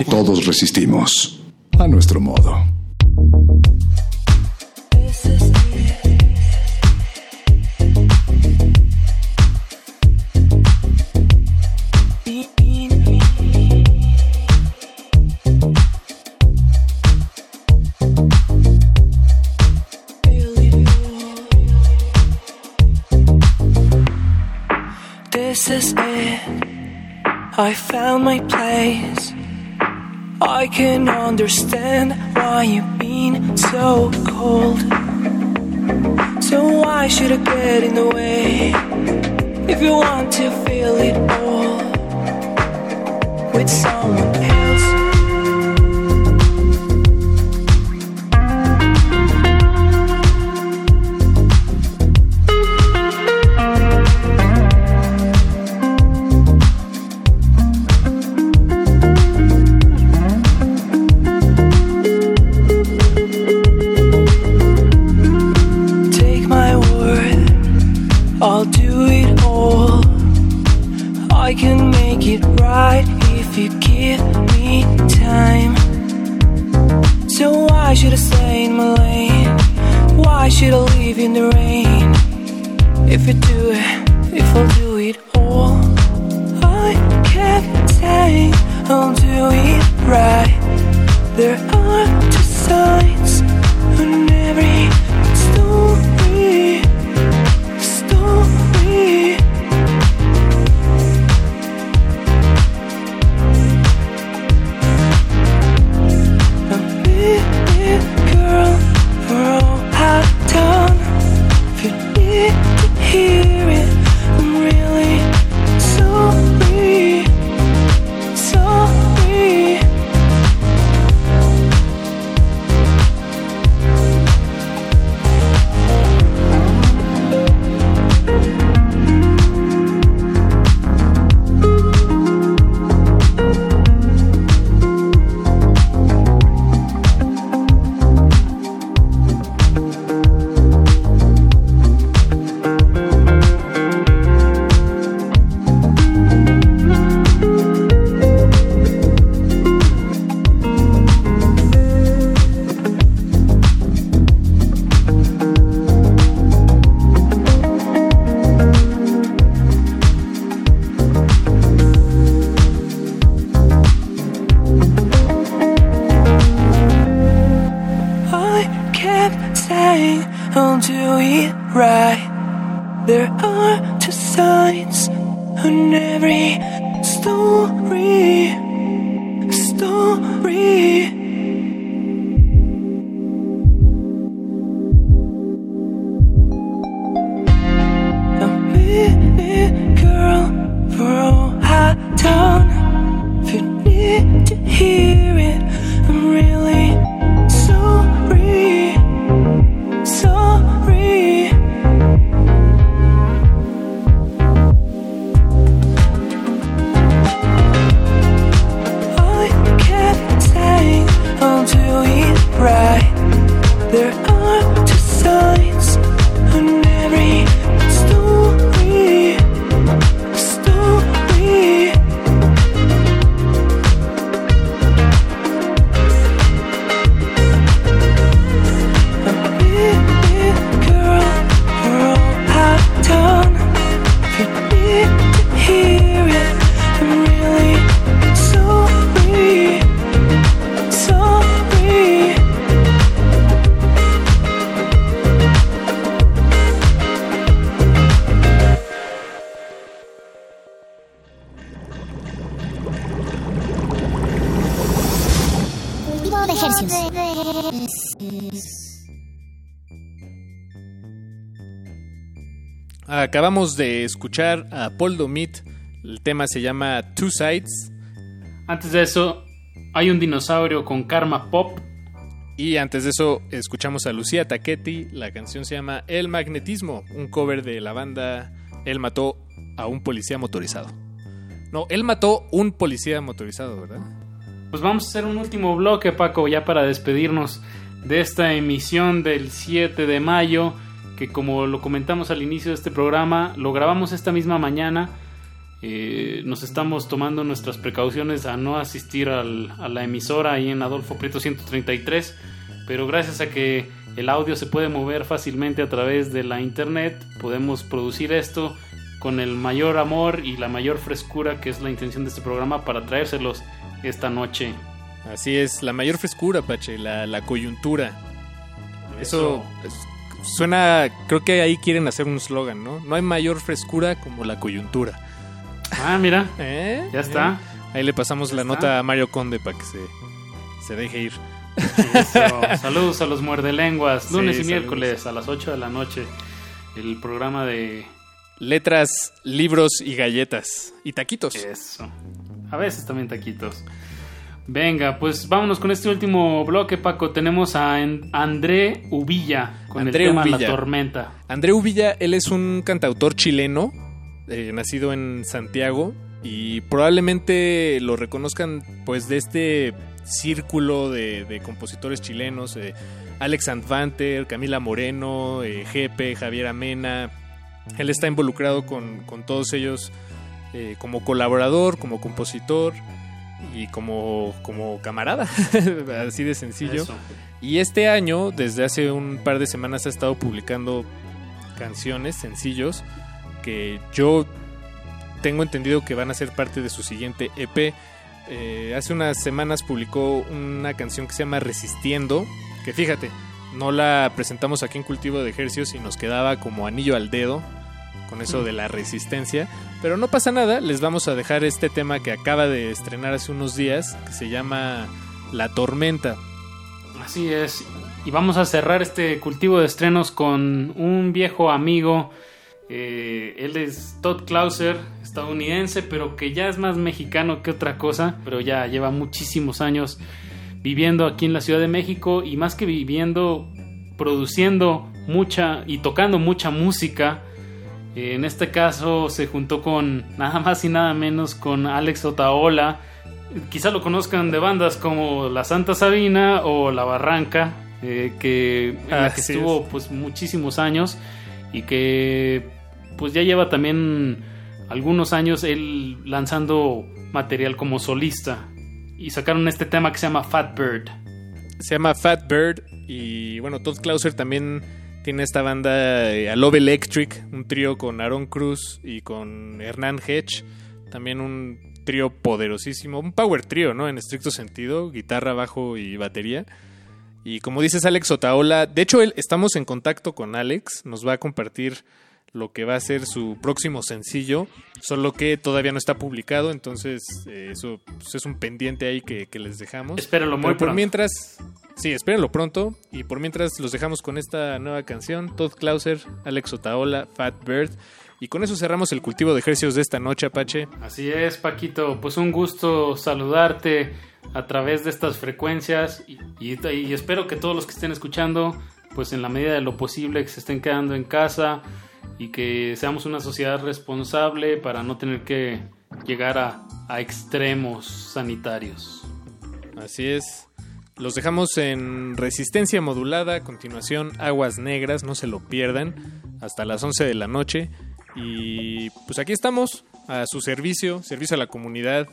Todos resistimos. A nuestro modo. Acabamos de escuchar a Paul Domit. El tema se llama Two Sides. Antes de eso, hay un dinosaurio con karma pop. Y antes de eso, escuchamos a Lucía Taquetti. La canción se llama El Magnetismo, un cover de la banda Él mató a un policía motorizado. No, él mató un policía motorizado, ¿verdad? Pues vamos a hacer un último bloque, Paco, ya para despedirnos de esta emisión del 7 de mayo, que como lo comentamos al inicio de este programa, lo grabamos esta misma mañana. Eh, nos estamos tomando nuestras precauciones a no asistir al- a la emisora ahí en Adolfo Prieto 133, pero gracias a que el audio se puede mover fácilmente a través de la internet, podemos producir esto con el mayor amor y la mayor frescura que es la intención de este programa para traérselos esta noche. Así es, la mayor frescura, Pache, la, la coyuntura. Eso, es- suena, creo que ahí quieren hacer un slogan, ¿no? No hay mayor frescura como la coyuntura. Ah, mira, (laughs) ¿Eh? ya está. Ahí le pasamos la está. nota a Mario Conde para que se, se deje ir. Eso. Saludos a los muerdelenguas, lunes Sí, y saludos. miércoles a las 8 de la noche. El programa de Letras, libros y galletas. Y taquitos. Eso. A veces también taquitos. Venga, pues vámonos con este último bloque, Paco. Tenemos a André Ubilla con André el tema Ubilla. La Tormenta. André Uvilla, él es un cantautor chileno, eh, nacido en Santiago, y probablemente lo reconozcan pues de este círculo de, de compositores chilenos, eh, Alex Antvanter, Camila Moreno, eh, Jepe, Javier Amena. Él está involucrado con, con todos ellos eh, como colaborador, como compositor. Y como, como camarada, (laughs) así de sencillo. Eso. Y este año, desde hace un par de semanas, ha estado publicando canciones, sencillos, que yo tengo entendido que van a ser parte de su siguiente EP. Eh, hace unas semanas publicó una canción que se llama Resistiendo, que fíjate, no la presentamos aquí en Cultivo de Ejercios y nos quedaba como anillo al dedo con eso Mm. de la resistencia. Pero no pasa nada, les vamos a dejar este tema que acaba de estrenar hace unos días, que se llama La Tormenta. Así es. Y vamos a cerrar este cultivo de estrenos con un viejo amigo. Eh, él es Todd Clauser, estadounidense, pero que ya es más mexicano que otra cosa. Pero ya lleva muchísimos años viviendo aquí en la Ciudad de México y más que viviendo, produciendo mucha y tocando mucha música. Eh, en este caso se juntó con nada más y nada menos con Alex Otaola. Quizá lo conozcan de bandas como La Santa Sabina o La Barranca, eh, que, en la que estuvo pues muchísimos años y que pues ya lleva también algunos años él lanzando material como solista y sacaron este tema que se llama Fat Bird. Se llama Fat Bird y bueno, Todd Clauser también tiene esta banda eh, A Love Electric, un trío con Aaron Cruz y con Hernán Hedge, también un trío poderosísimo, un power trío, ¿no? En estricto sentido, guitarra, bajo y batería. Y como dices Alex Otaola, de hecho estamos en contacto con Alex, nos va a compartir lo que va a ser su próximo sencillo, solo que todavía no está publicado, entonces eh, eso pues, es un pendiente ahí que, que les dejamos. Espérenlo muy Pero por pronto. mientras, sí, espérenlo pronto, y por mientras los dejamos con esta nueva canción, Todd Clauser, Alex Otaola, Fat Bird, y con eso cerramos el cultivo de ejercicios de esta noche, Apache. Así es, Paquito. Pues un gusto saludarte a través de estas frecuencias y, y- y espero que todos los que estén escuchando, pues en la medida de lo posible, que se estén quedando en casa y que seamos una sociedad responsable para no tener que llegar a, a extremos sanitarios. Así es. Los dejamos en resistencia modulada, a continuación Aguas Negras, no se lo pierdan, hasta las 11 de la noche. Y pues aquí estamos, a su servicio, servicio a la comunidad,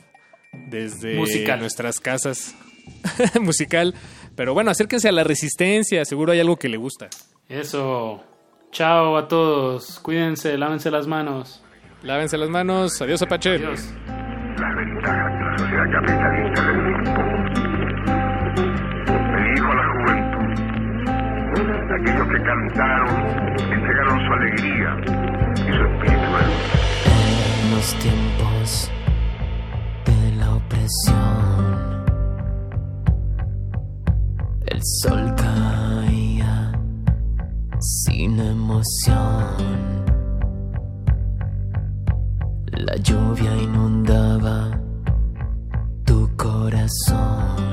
desde Musical. nuestras casas. (laughs) Musical. Pero bueno, acérquense a la resistencia, seguro hay algo que le gusta. Eso. Chao a todos. Cuídense, lávense las manos. Lávense las manos. Adiós, Apache. Adiós. Las ventajas de la sociedad capitalista del tiempo. Elijo a la juventud. Aquellos que cantaron, entregaron su alegría y su espíritu En los tiempos de la opresión, el sol caía sin emoción. La lluvia inundaba tu corazón.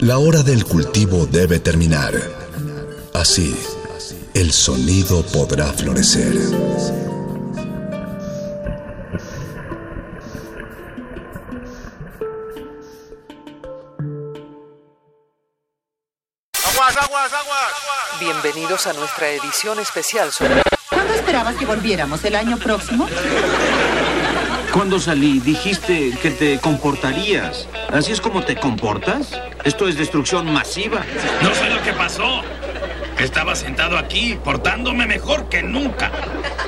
La hora del cultivo debe terminar. Así, el sonido podrá florecer. Bienvenidos a nuestra edición especial sobre... ¿Cuándo esperabas que volviéramos? ¿El año próximo? Cuando salí, dijiste que te comportarías. ¿Así es como te comportas? Esto es destrucción masiva. No sé lo que pasó. Estaba sentado aquí, portándome mejor que nunca.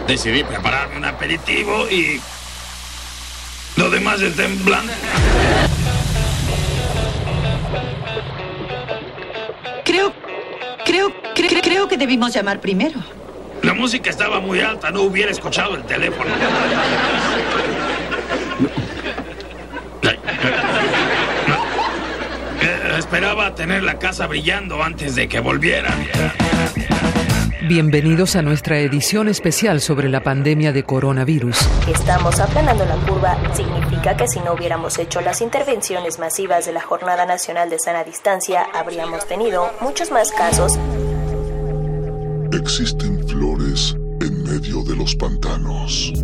Decidí prepararme un aperitivo y... Lo demás está en blanco. Creo, creo, cre- creo que debimos llamar primero. La música estaba muy alta, no hubiera escuchado el teléfono. Eh, Esperaba tener la casa brillando antes de que volvieran. Bienvenidos a nuestra edición especial sobre la pandemia de coronavirus. Estamos aplanando la curva significa que si no hubiéramos hecho las intervenciones masivas de la Jornada Nacional de Sana Distancia, habríamos tenido muchos más casos. Existen flores en medio de los pantanos.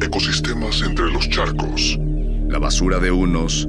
Ecosistemas entre los charcos. La basura de unos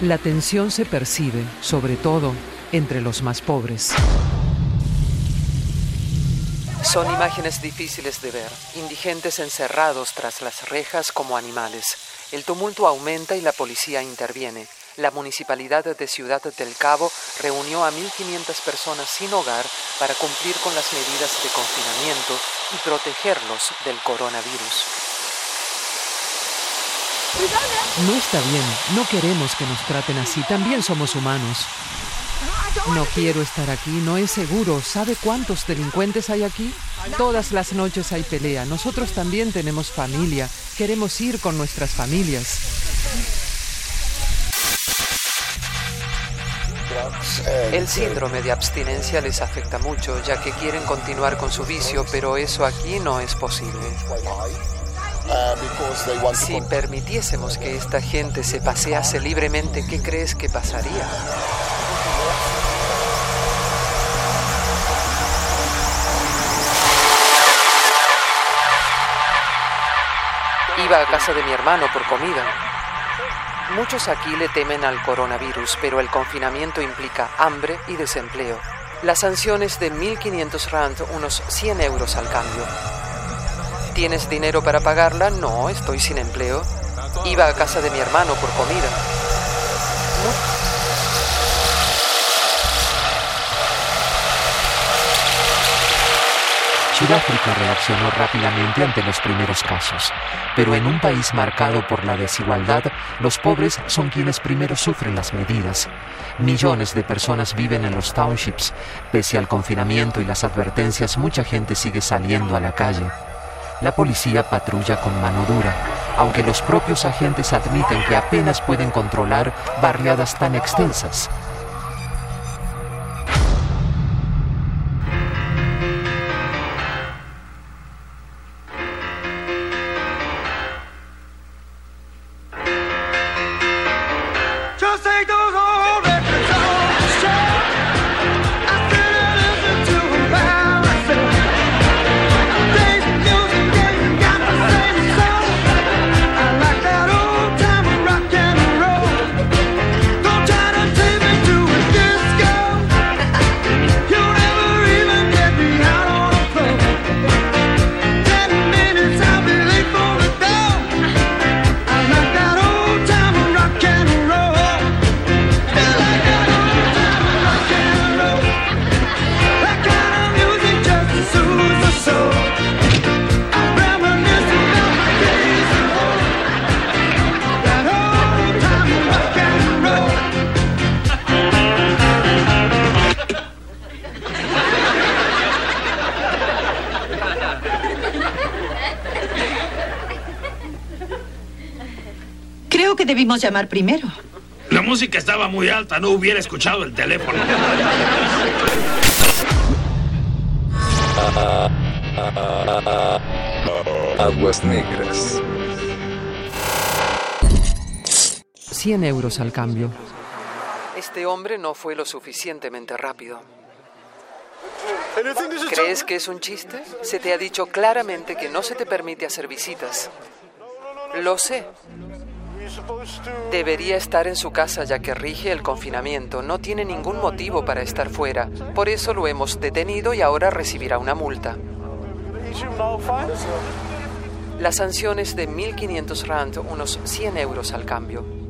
La tensión se percibe, sobre todo, entre los más pobres. Son imágenes difíciles de ver, indigentes encerrados tras las rejas como animales. El tumulto aumenta y la policía interviene. La municipalidad de Ciudad del Cabo reunió a 1.500 personas sin hogar para cumplir con las medidas de confinamiento y protegerlos del coronavirus. No está bien, no queremos que nos traten así, también somos humanos. No quiero estar aquí, no es seguro. ¿Sabe cuántos delincuentes hay aquí? Todas las noches hay pelea. Nosotros también tenemos familia. Queremos ir con nuestras familias. El síndrome de abstinencia les afecta mucho, ya que quieren continuar con su vicio, pero eso aquí no es posible. Si permitiésemos que esta gente se pasease libremente, ¿qué crees que pasaría? Iba a casa de mi hermano por comida. Muchos aquí le temen al coronavirus, pero el confinamiento implica hambre y desempleo. La sanción es de 1.500 rand, unos 100 euros al cambio. ¿Tienes dinero para pagarla? No, estoy sin empleo. Iba a casa de mi hermano por comida. Sudáfrica reaccionó rápidamente ante los primeros casos, pero en un país marcado por la desigualdad, los pobres son quienes primero sufren las medidas. Millones de personas viven en los townships. Pese al confinamiento y las advertencias, mucha gente sigue saliendo a la calle. La policía patrulla con mano dura, aunque los propios agentes admiten que apenas pueden controlar barriadas tan extensas. Debimos llamar primero. La música estaba muy alta, no hubiera escuchado el teléfono. Aguas negras. 100 euros al cambio. Este hombre no fue lo suficientemente rápido. ¿Crees que es un chiste? Se te ha dicho claramente que no se te permite hacer visitas. Lo sé. Debería estar en su casa ya que rige el confinamiento. No tiene ningún motivo para estar fuera. Por eso lo hemos detenido y ahora recibirá una multa. La sanción es de 1.500 rand, unos 100 euros al cambio.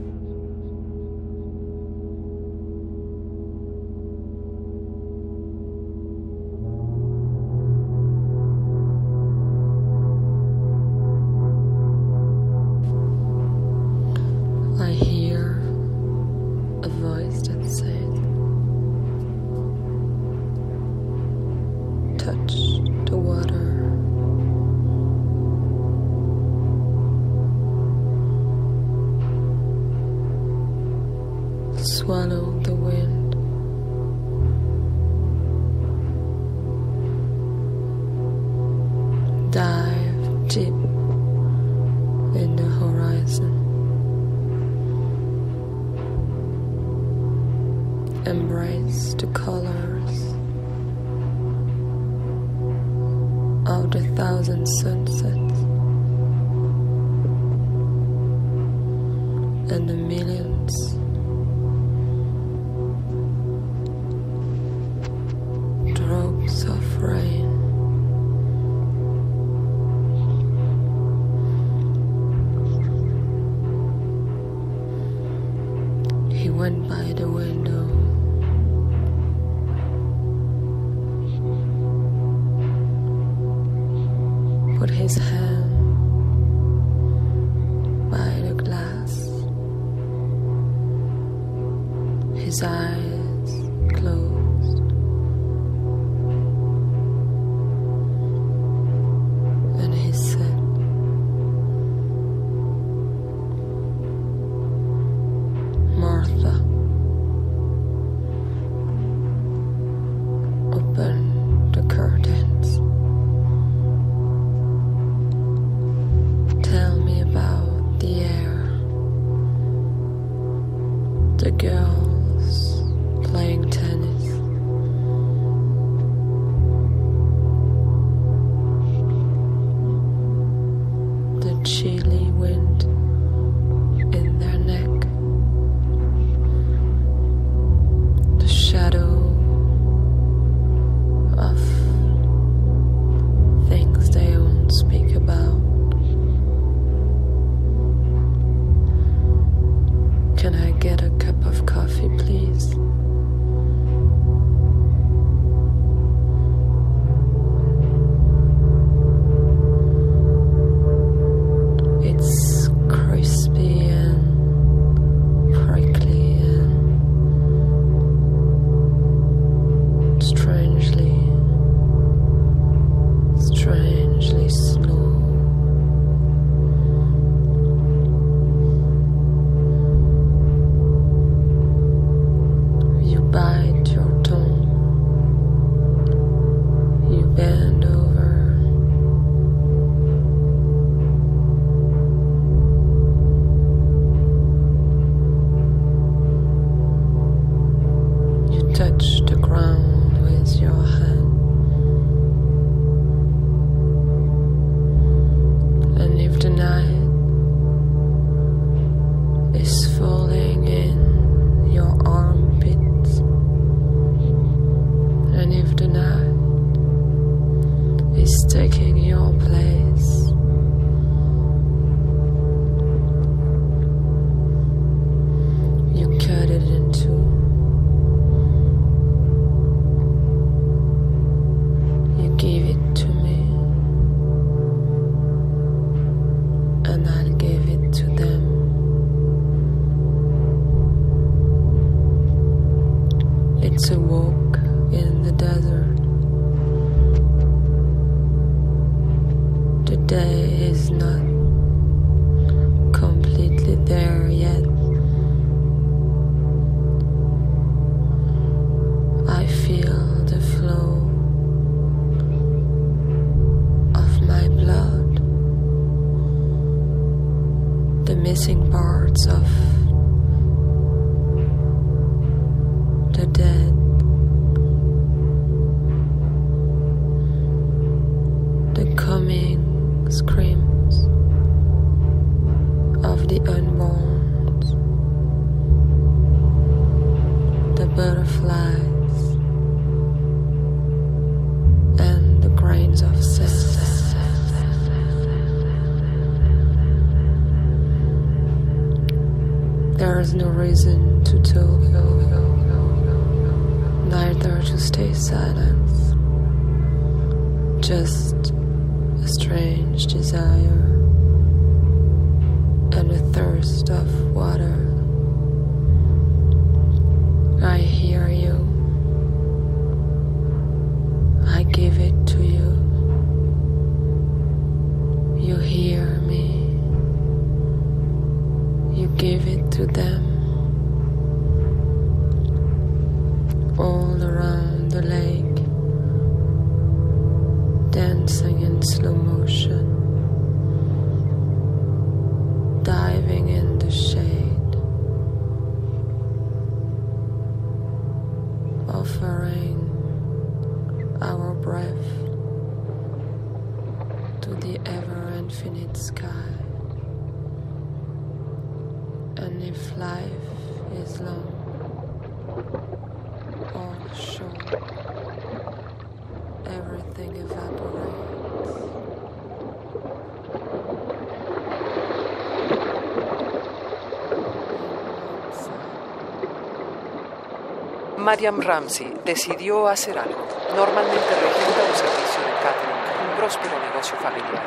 Mariam Ramsey decidió hacer algo. Normalmente regenta un servicio de catering, un próspero negocio familiar.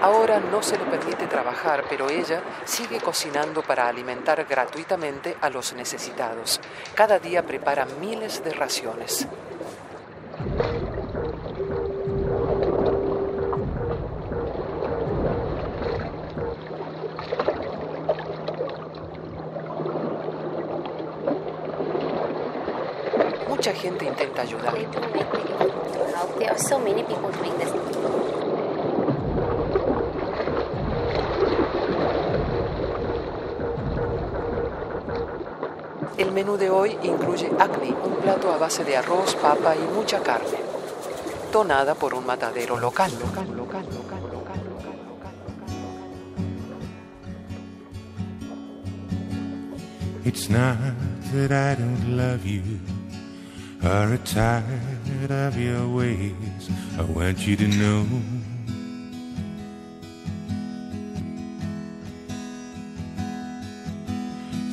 Ahora no se le permite trabajar, pero ella sigue cocinando para alimentar gratuitamente a los necesitados. Cada día prepara miles de raciones. Mucha gente intenta ayudar. El menú de hoy incluye acne, un plato a base de arroz, papa y mucha carne, donada por un matadero local. local, local, local. It's not that I or tired of your ways. I want you to know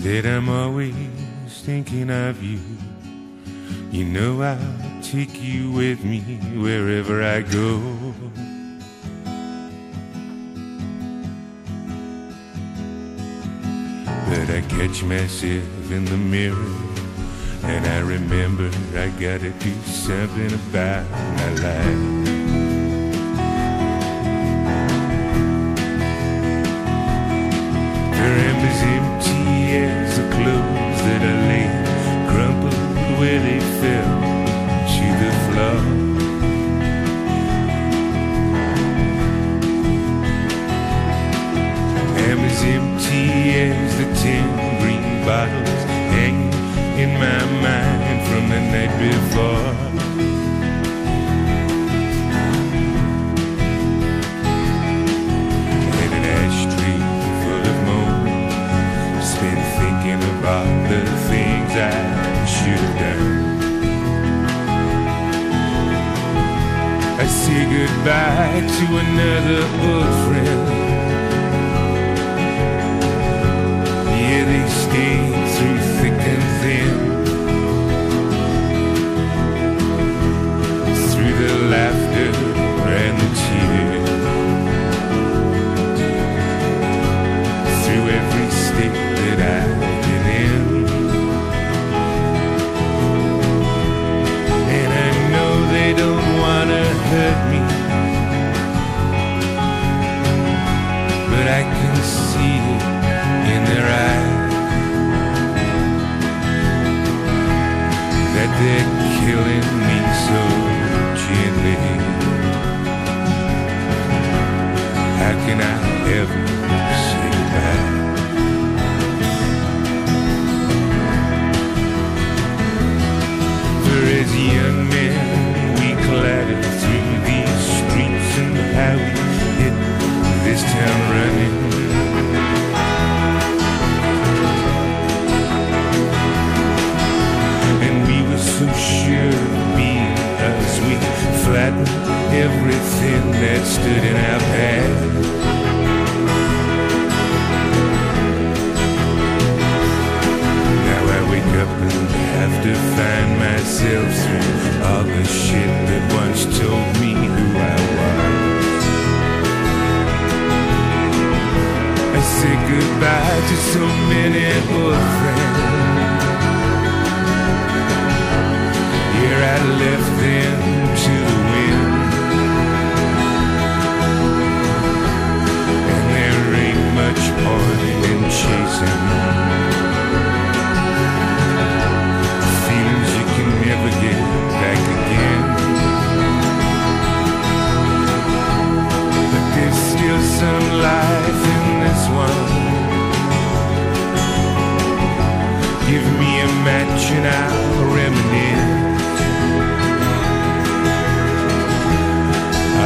that I'm always thinking of you. You know I'll take you with me wherever I go. But I catch myself in the mirror and I remember I gotta do something about my life. Her am as empty as the clothes that I laid, crumpled where they fell to the floor. am as empty as the ten green bottles from the night before. In an ashtray full of moon, just been thinking about the things I should have done. I say goodbye to another old friend. They're killing me so gently. How can I ever everything that stood in our path. Now I wake up and have to find myself through all the shit that once told me who I was. I say goodbye to so many old friends. Here I left them point in chasing feelings you can never get back again. But there's still some life in this one. Give me a match and I'll reminisce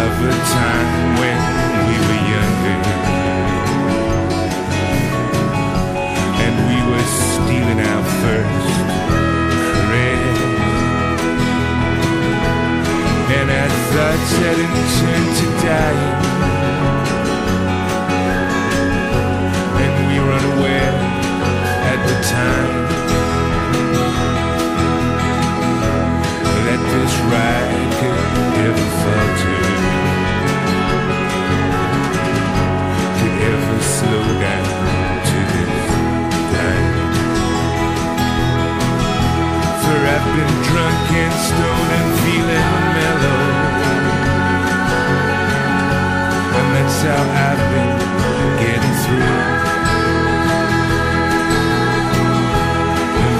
of a time thoughts hadn't turned to dying, and we were unaware at the time that this ride could ever falter, could ever slow down to this time. For I've been drunk and stoned and feeling how I've been getting through.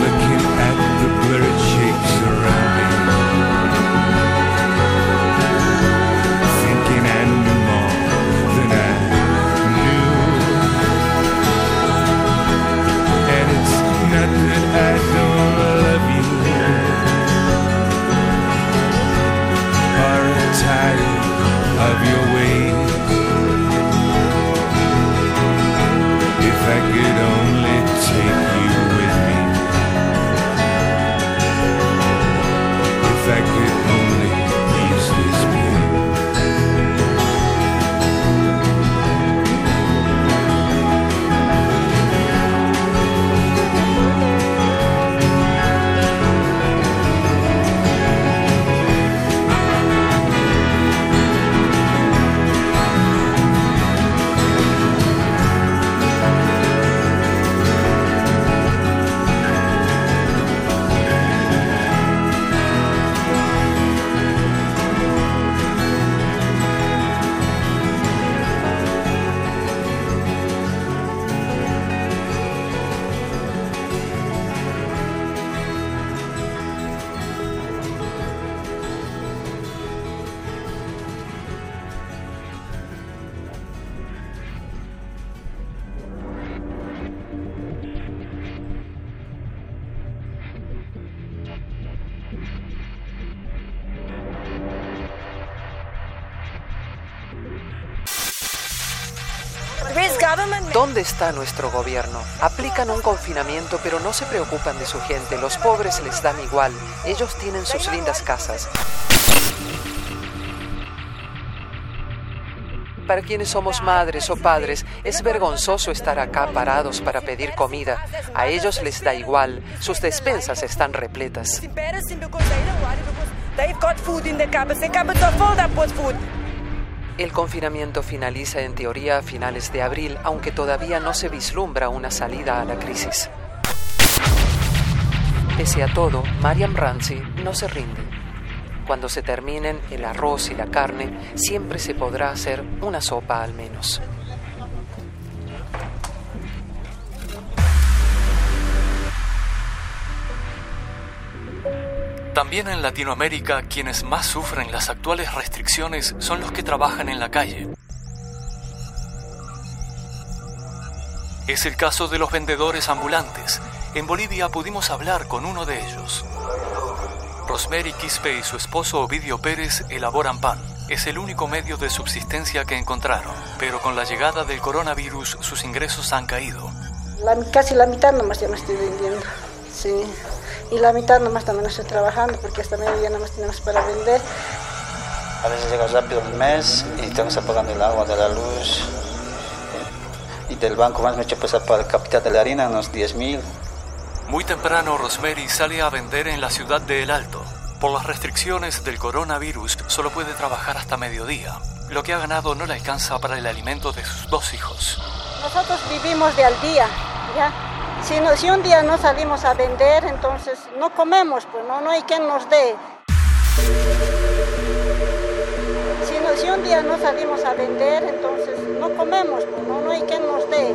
Looking at the shapes around me. Thinking more than I knew. And it's not that I don't love you. Or tired of your ways. ¿Dónde está nuestro gobierno? Aplican un confinamiento pero no se preocupan de su gente. Los pobres les dan igual. Ellos tienen sus lindas casas. Para quienes somos madres o padres, es vergonzoso estar acá parados para pedir comida. A ellos les da igual, sus despensas están repletas. El confinamiento finaliza en teoría a finales de abril, aunque todavía no se vislumbra una salida a la crisis. Pese a todo, Mariam Ramsey no se rinde. Cuando se terminen el arroz y la carne, siempre se podrá hacer una sopa al menos. También en Latinoamérica quienes más sufren las actuales restricciones son los que trabajan en la calle. Es el caso de los vendedores ambulantes. En Bolivia pudimos hablar con uno de ellos. Rosemary Quispe y su esposo Ovidio Pérez elaboran pan. Es el único medio de subsistencia que encontraron, pero con la llegada del coronavirus sus ingresos han caído. La- casi la mitad nomás ya me estoy vendiendo. Sí. Y la mitad nomás también estoy trabajando porque hasta mediodía nomás tenemos para vender. A veces llega rápido el mes y tengo que estar pagando el agua, de la luz. Y del banco más me he hecho pasar para el capital de la harina, unos 10 mil. Muy temprano Rosemary sale a vender en la ciudad de El Alto. Por las restricciones del coronavirus solo puede trabajar hasta mediodía. Lo que ha ganado no le alcanza para el alimento de sus dos hijos. Nosotros vivimos de al día, ¿ya? Si, no- si un día no salimos a vender, entonces no comemos, pues no, no hay quien nos dé. Si, no- si un día no salimos a vender, entonces no comemos, pues no, no hay quien nos dé.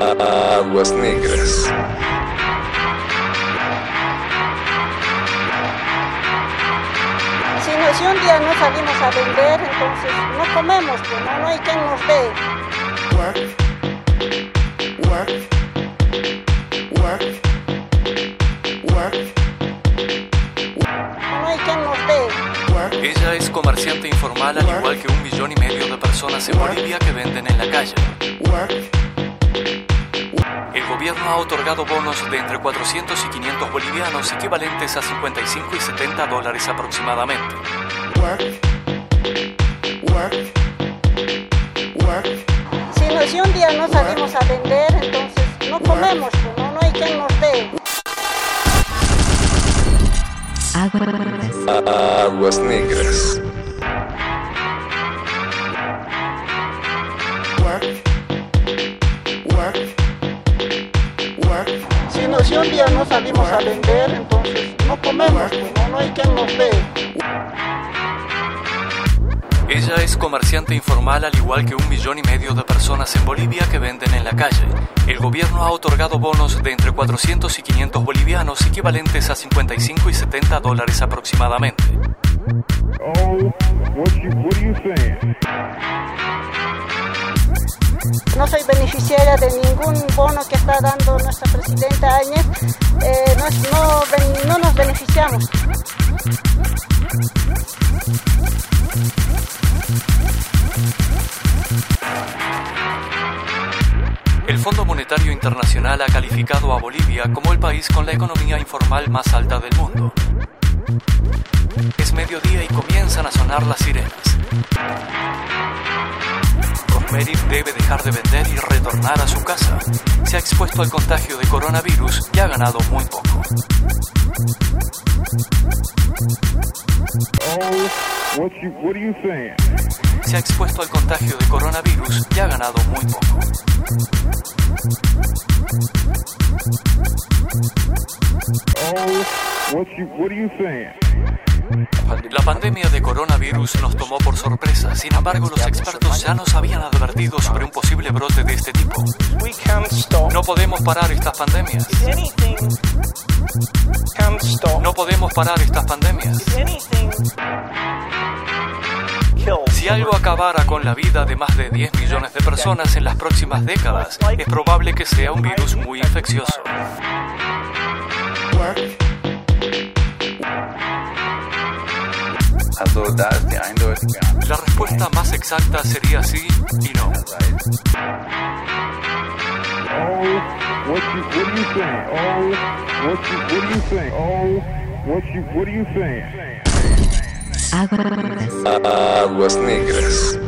Aguas negras. Si, no- si un día no salimos a vender, entonces no comemos, pues no, no hay quien nos dé. No comerciante informal al igual que un millón y medio de personas en Bolivia que venden en la calle. El gobierno ha otorgado bonos de entre 400 y 500 bolivianos equivalentes a 55 y 70 dólares aproximadamente. Si, no- si un día no salimos a vender, entonces no comemos, no, no hay quien nos dé. Aguas negras. Si, un día no salimos a vender, entonces no comemos, pues no, no hay quien nos dé. Ella es comerciante informal al igual que un millón y medio de personas en Bolivia que venden en la calle. El gobierno ha otorgado bonos de entre 400 y 500 bolivianos equivalentes a 55 y 70 dólares aproximadamente. Oh, what you what are you saying? No soy beneficiaria de ningún bono que está dando nuestra presidenta Áñez. Eh, no, no no nos beneficiamos. El Fondo Monetario Internacional ha calificado a Bolivia como el país con la economía informal más alta del mundo. Es mediodía y comienzan a sonar las sirenas. Rosemary debe dejar de vender y retornar a su casa. Se ha expuesto al contagio de coronavirus y ha ganado muy poco. Oh, what you what are you saying? Se ha expuesto al contagio de coronavirus y ha ganado muy poco. Oh, what you what are you la pandemia de coronavirus nos tomó por sorpresa, sin embargo los expertos ya nos habían advertido sobre un posible brote de este tipo. No podemos parar estas pandemias. No podemos parar estas pandemias. Si algo acabara con la vida de más de 10 millones de personas en las próximas décadas, es probable que sea un virus muy infeccioso. La respuesta más exacta sería sí y no. Aguas negras.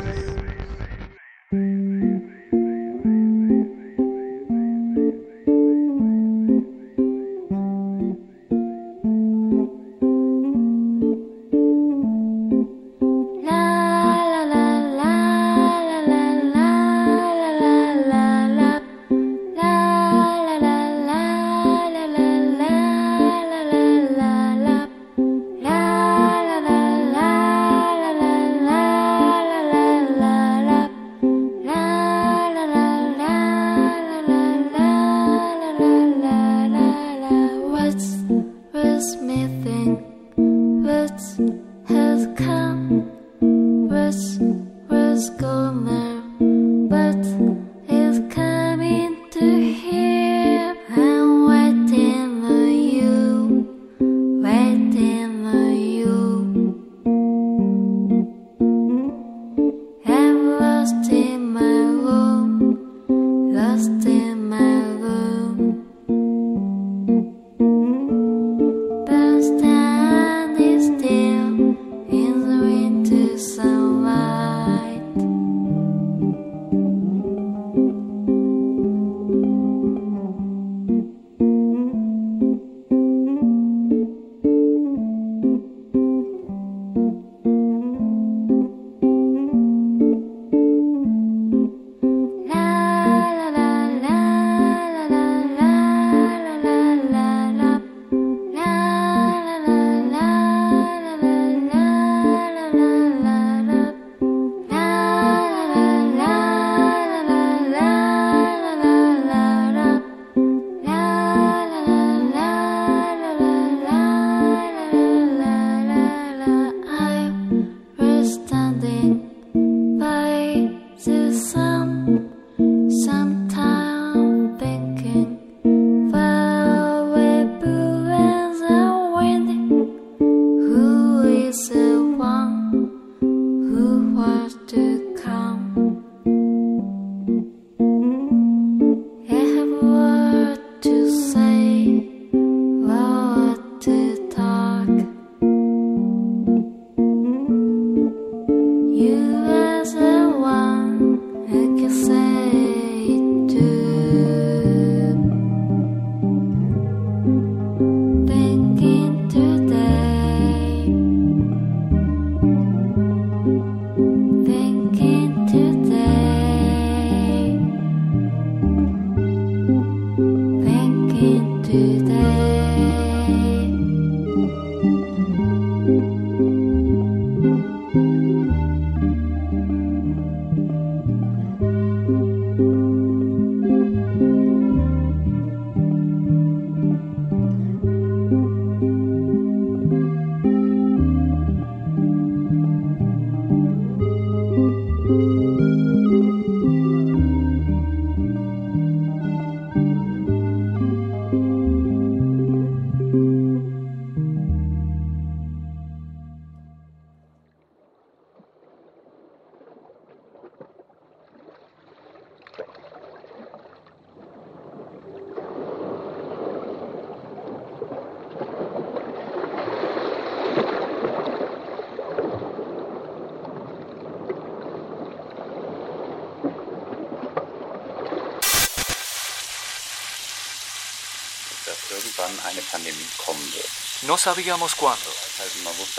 sabíamos cuándo,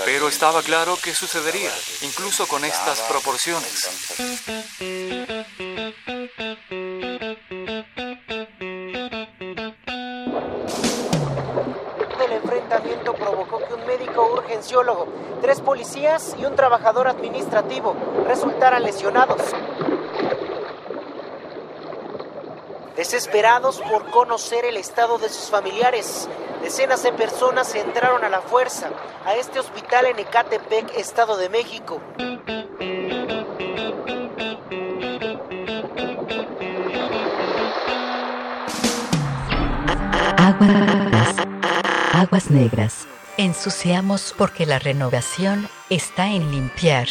pero estaba claro que sucedería, incluso con estas proporciones. El enfrentamiento provocó que un médico urgenciólogo, tres policías y un trabajador administrativo resultaran lesionados. Desesperados por conocer el estado de sus familiares, Decenas de personas entraron a la fuerza a este hospital en Ecatepec, Estado de México. Aguas, aguas negras. Ensuciamos porque la renovación está en limpiar.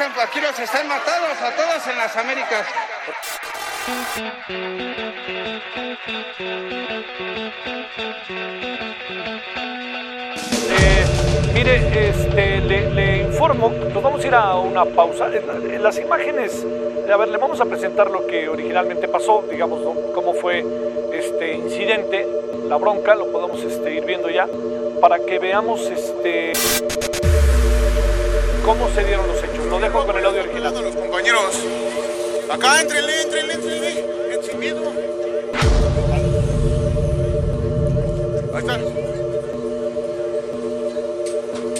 Están, aquí están matados a todos en las Américas. Eh, mire, este, le, informo, nos vamos a ir a una pausa. Las imágenes, a ver, le vamos a presentar lo que originalmente pasó, digamos, cómo fue este incidente, la bronca, lo podemos este, ir viendo ya, para que veamos este, cómo se dieron los hechos. Lo dejo con el audio original. Los compañeros, acá, entrenle, entrenle, entrenle, en sin miedo. Ahí están.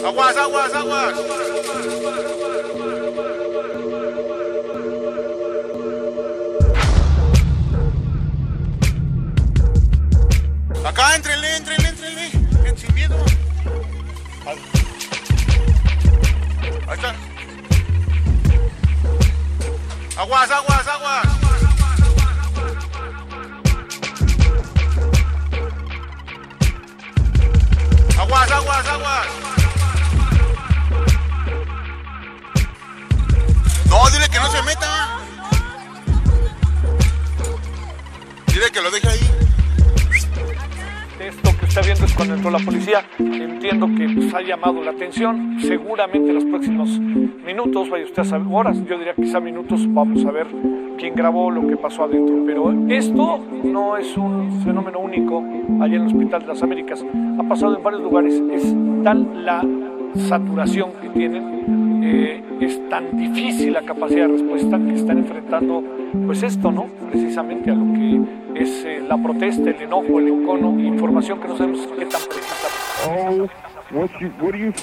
Aguas, aguas, aguas. Seguramente en los próximos minutos, vaya usted a saber, horas, yo diría quizá minutos, vamos a ver quién grabó lo que pasó adentro. Pero esto no es un fenómeno único allá en el Hospital de las Américas. Ha pasado en varios lugares. Es tal la saturación que tienen, eh, es tan difícil la capacidad de respuesta que están enfrentando, pues esto, ¿no? Precisamente a lo que es eh, la protesta, el enojo, el encono, información que no sabemos qué tan precisa. Oh,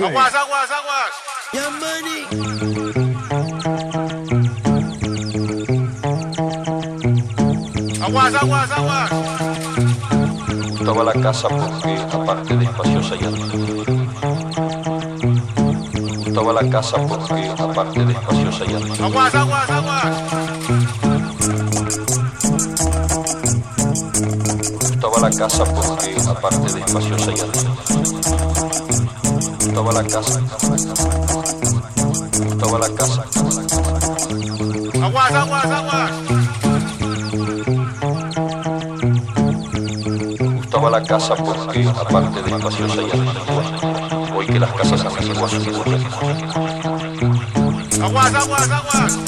Aguas, aguas, aguas. Aguas, aguas, aguas. Me gustaba la casa porque, aparte de espaciosa y. Me gustaba la casa porque, aparte de espaciosa y antigua. Aguas, aguas, aguas. Gustaba la casa porque, aparte de espaciosa y antigua. Me gustaba la casa. Me gustaba la casa. Aguas, aguas, aguas. Me gustaba la casa porque, aparte de espaciosa y antigua. Hoy que las casas antiguas sucumben. Aguas, aguas, aguas. Aguas,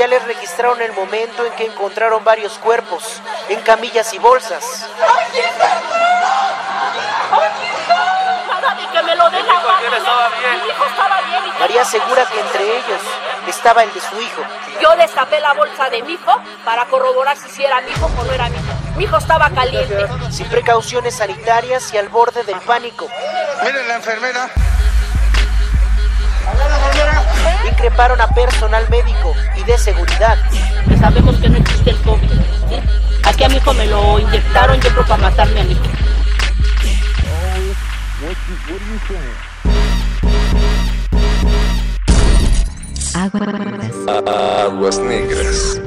Sociales registraron el momento en que encontraron varios cuerpos en camillas y bolsas. que me lo deja Mi hijo estaba bien. y María asegura que entre ellos estaba el de su hijo. Yo destapé la bolsa de mi hijo para corroborar si era mi hijo o no era mi hijo. Mi hijo estaba caliente. Sin precauciones sanitarias y al borde del pánico. Miren la enfermera. Increparon a personal médico de seguridad. Que sabemos que no existe el COVID. ¿sí? Aquí a mi hijo me lo inyectaron, yo creo para matarme a mi hijo. Aguas negras.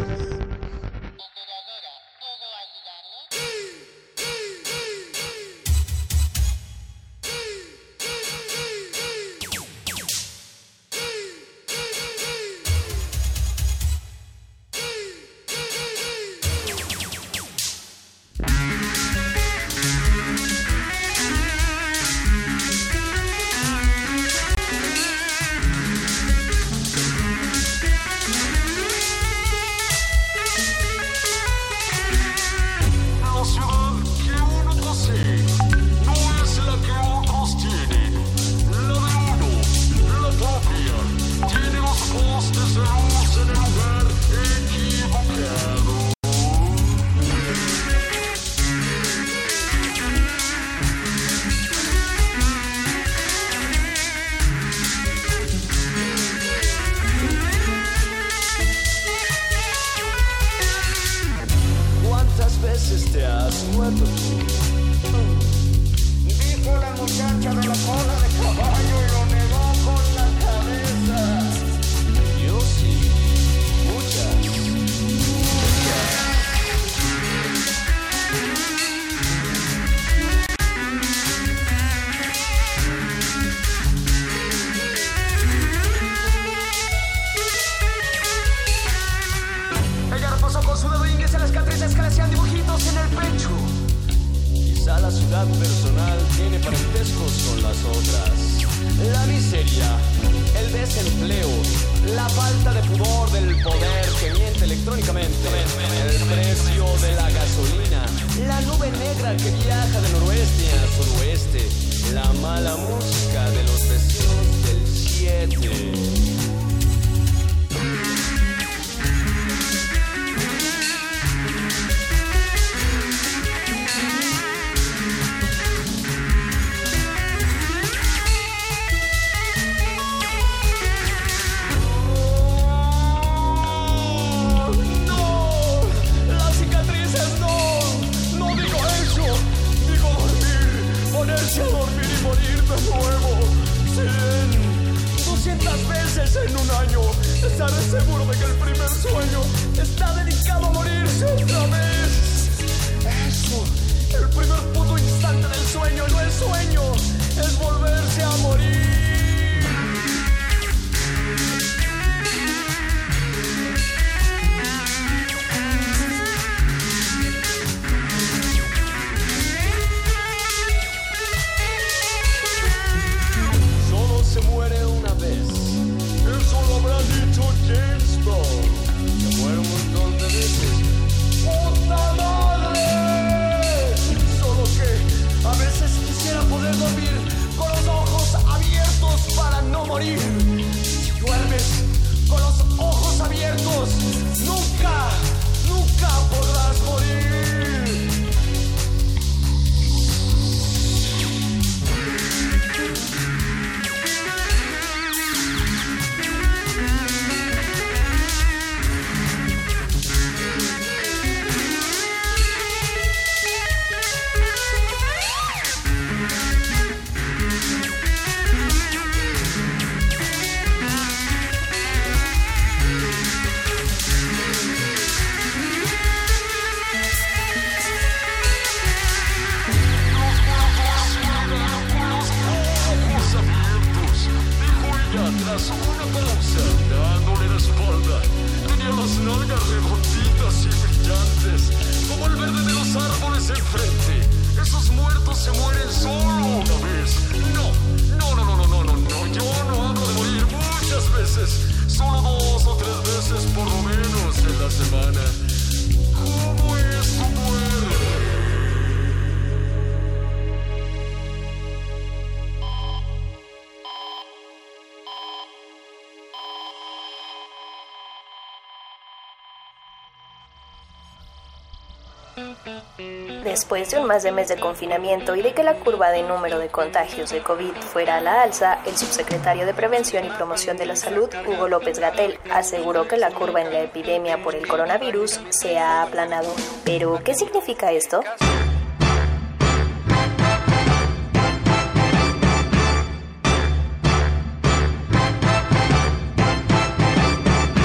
Después de un más de mes de confinamiento y de que la curva de número de contagios de COVID fuera a la alza, el subsecretario de Prevención y Promoción de la Salud, Hugo López Gatel, aseguró que la curva en la epidemia por el coronavirus se ha aplanado. Pero, ¿qué significa esto?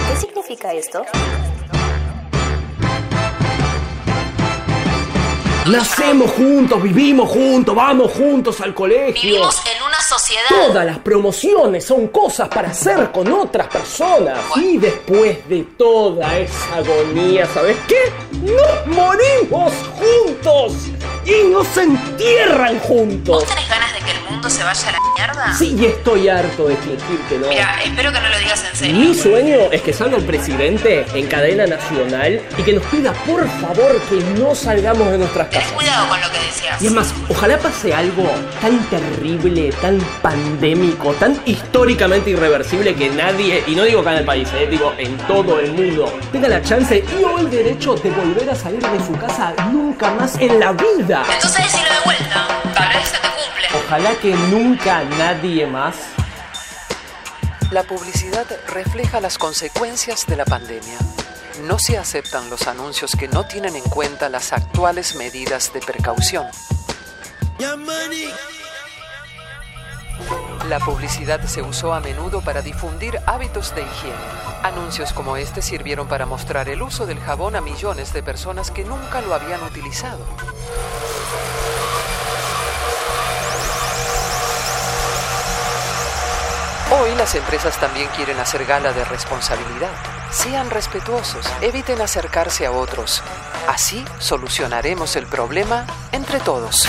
¿Qué significa esto? Nacemos juntos, vivimos juntos, vamos juntos al colegio. Vivimos en una sociedad. Todas las promociones son cosas para hacer con otras personas. Y después de toda esa agonía, ¿sabes qué? Nos morimos juntos y nos entierran juntos. ¿Vos tenés ganas de que el mundo se vaya a la mierda? Sí, y estoy harto de fingir que no. Mira, espero que no lo digas en serio. Mi sueño es que salga el presidente en cadena nacional y que nos pida por favor que no salgamos de nuestras Ten casas. cuidado con lo que decías. Y es más, ojalá pase algo tan terrible, tan pandémico, tan históricamente irreversible que nadie, y no digo acá en el país, eh, digo en todo el mundo, tenga la chance y o el derecho de volver a salir de su casa nunca más en la vida. Entonces decilo de vuelta. Ojalá que nunca nadie más. La publicidad refleja las consecuencias de la pandemia. no se aceptan los anuncios que no tienen en cuenta las actuales medidas de precaución. La publicidad se usó a menudo para difundir hábitos de higiene. Anuncios como este sirvieron para mostrar el uso del jabón a millones de personas que nunca lo habían utilizado. Hoy las empresas también quieren hacer gala de responsabilidad. Sean respetuosos, eviten acercarse a otros. Así solucionaremos el problema entre todos.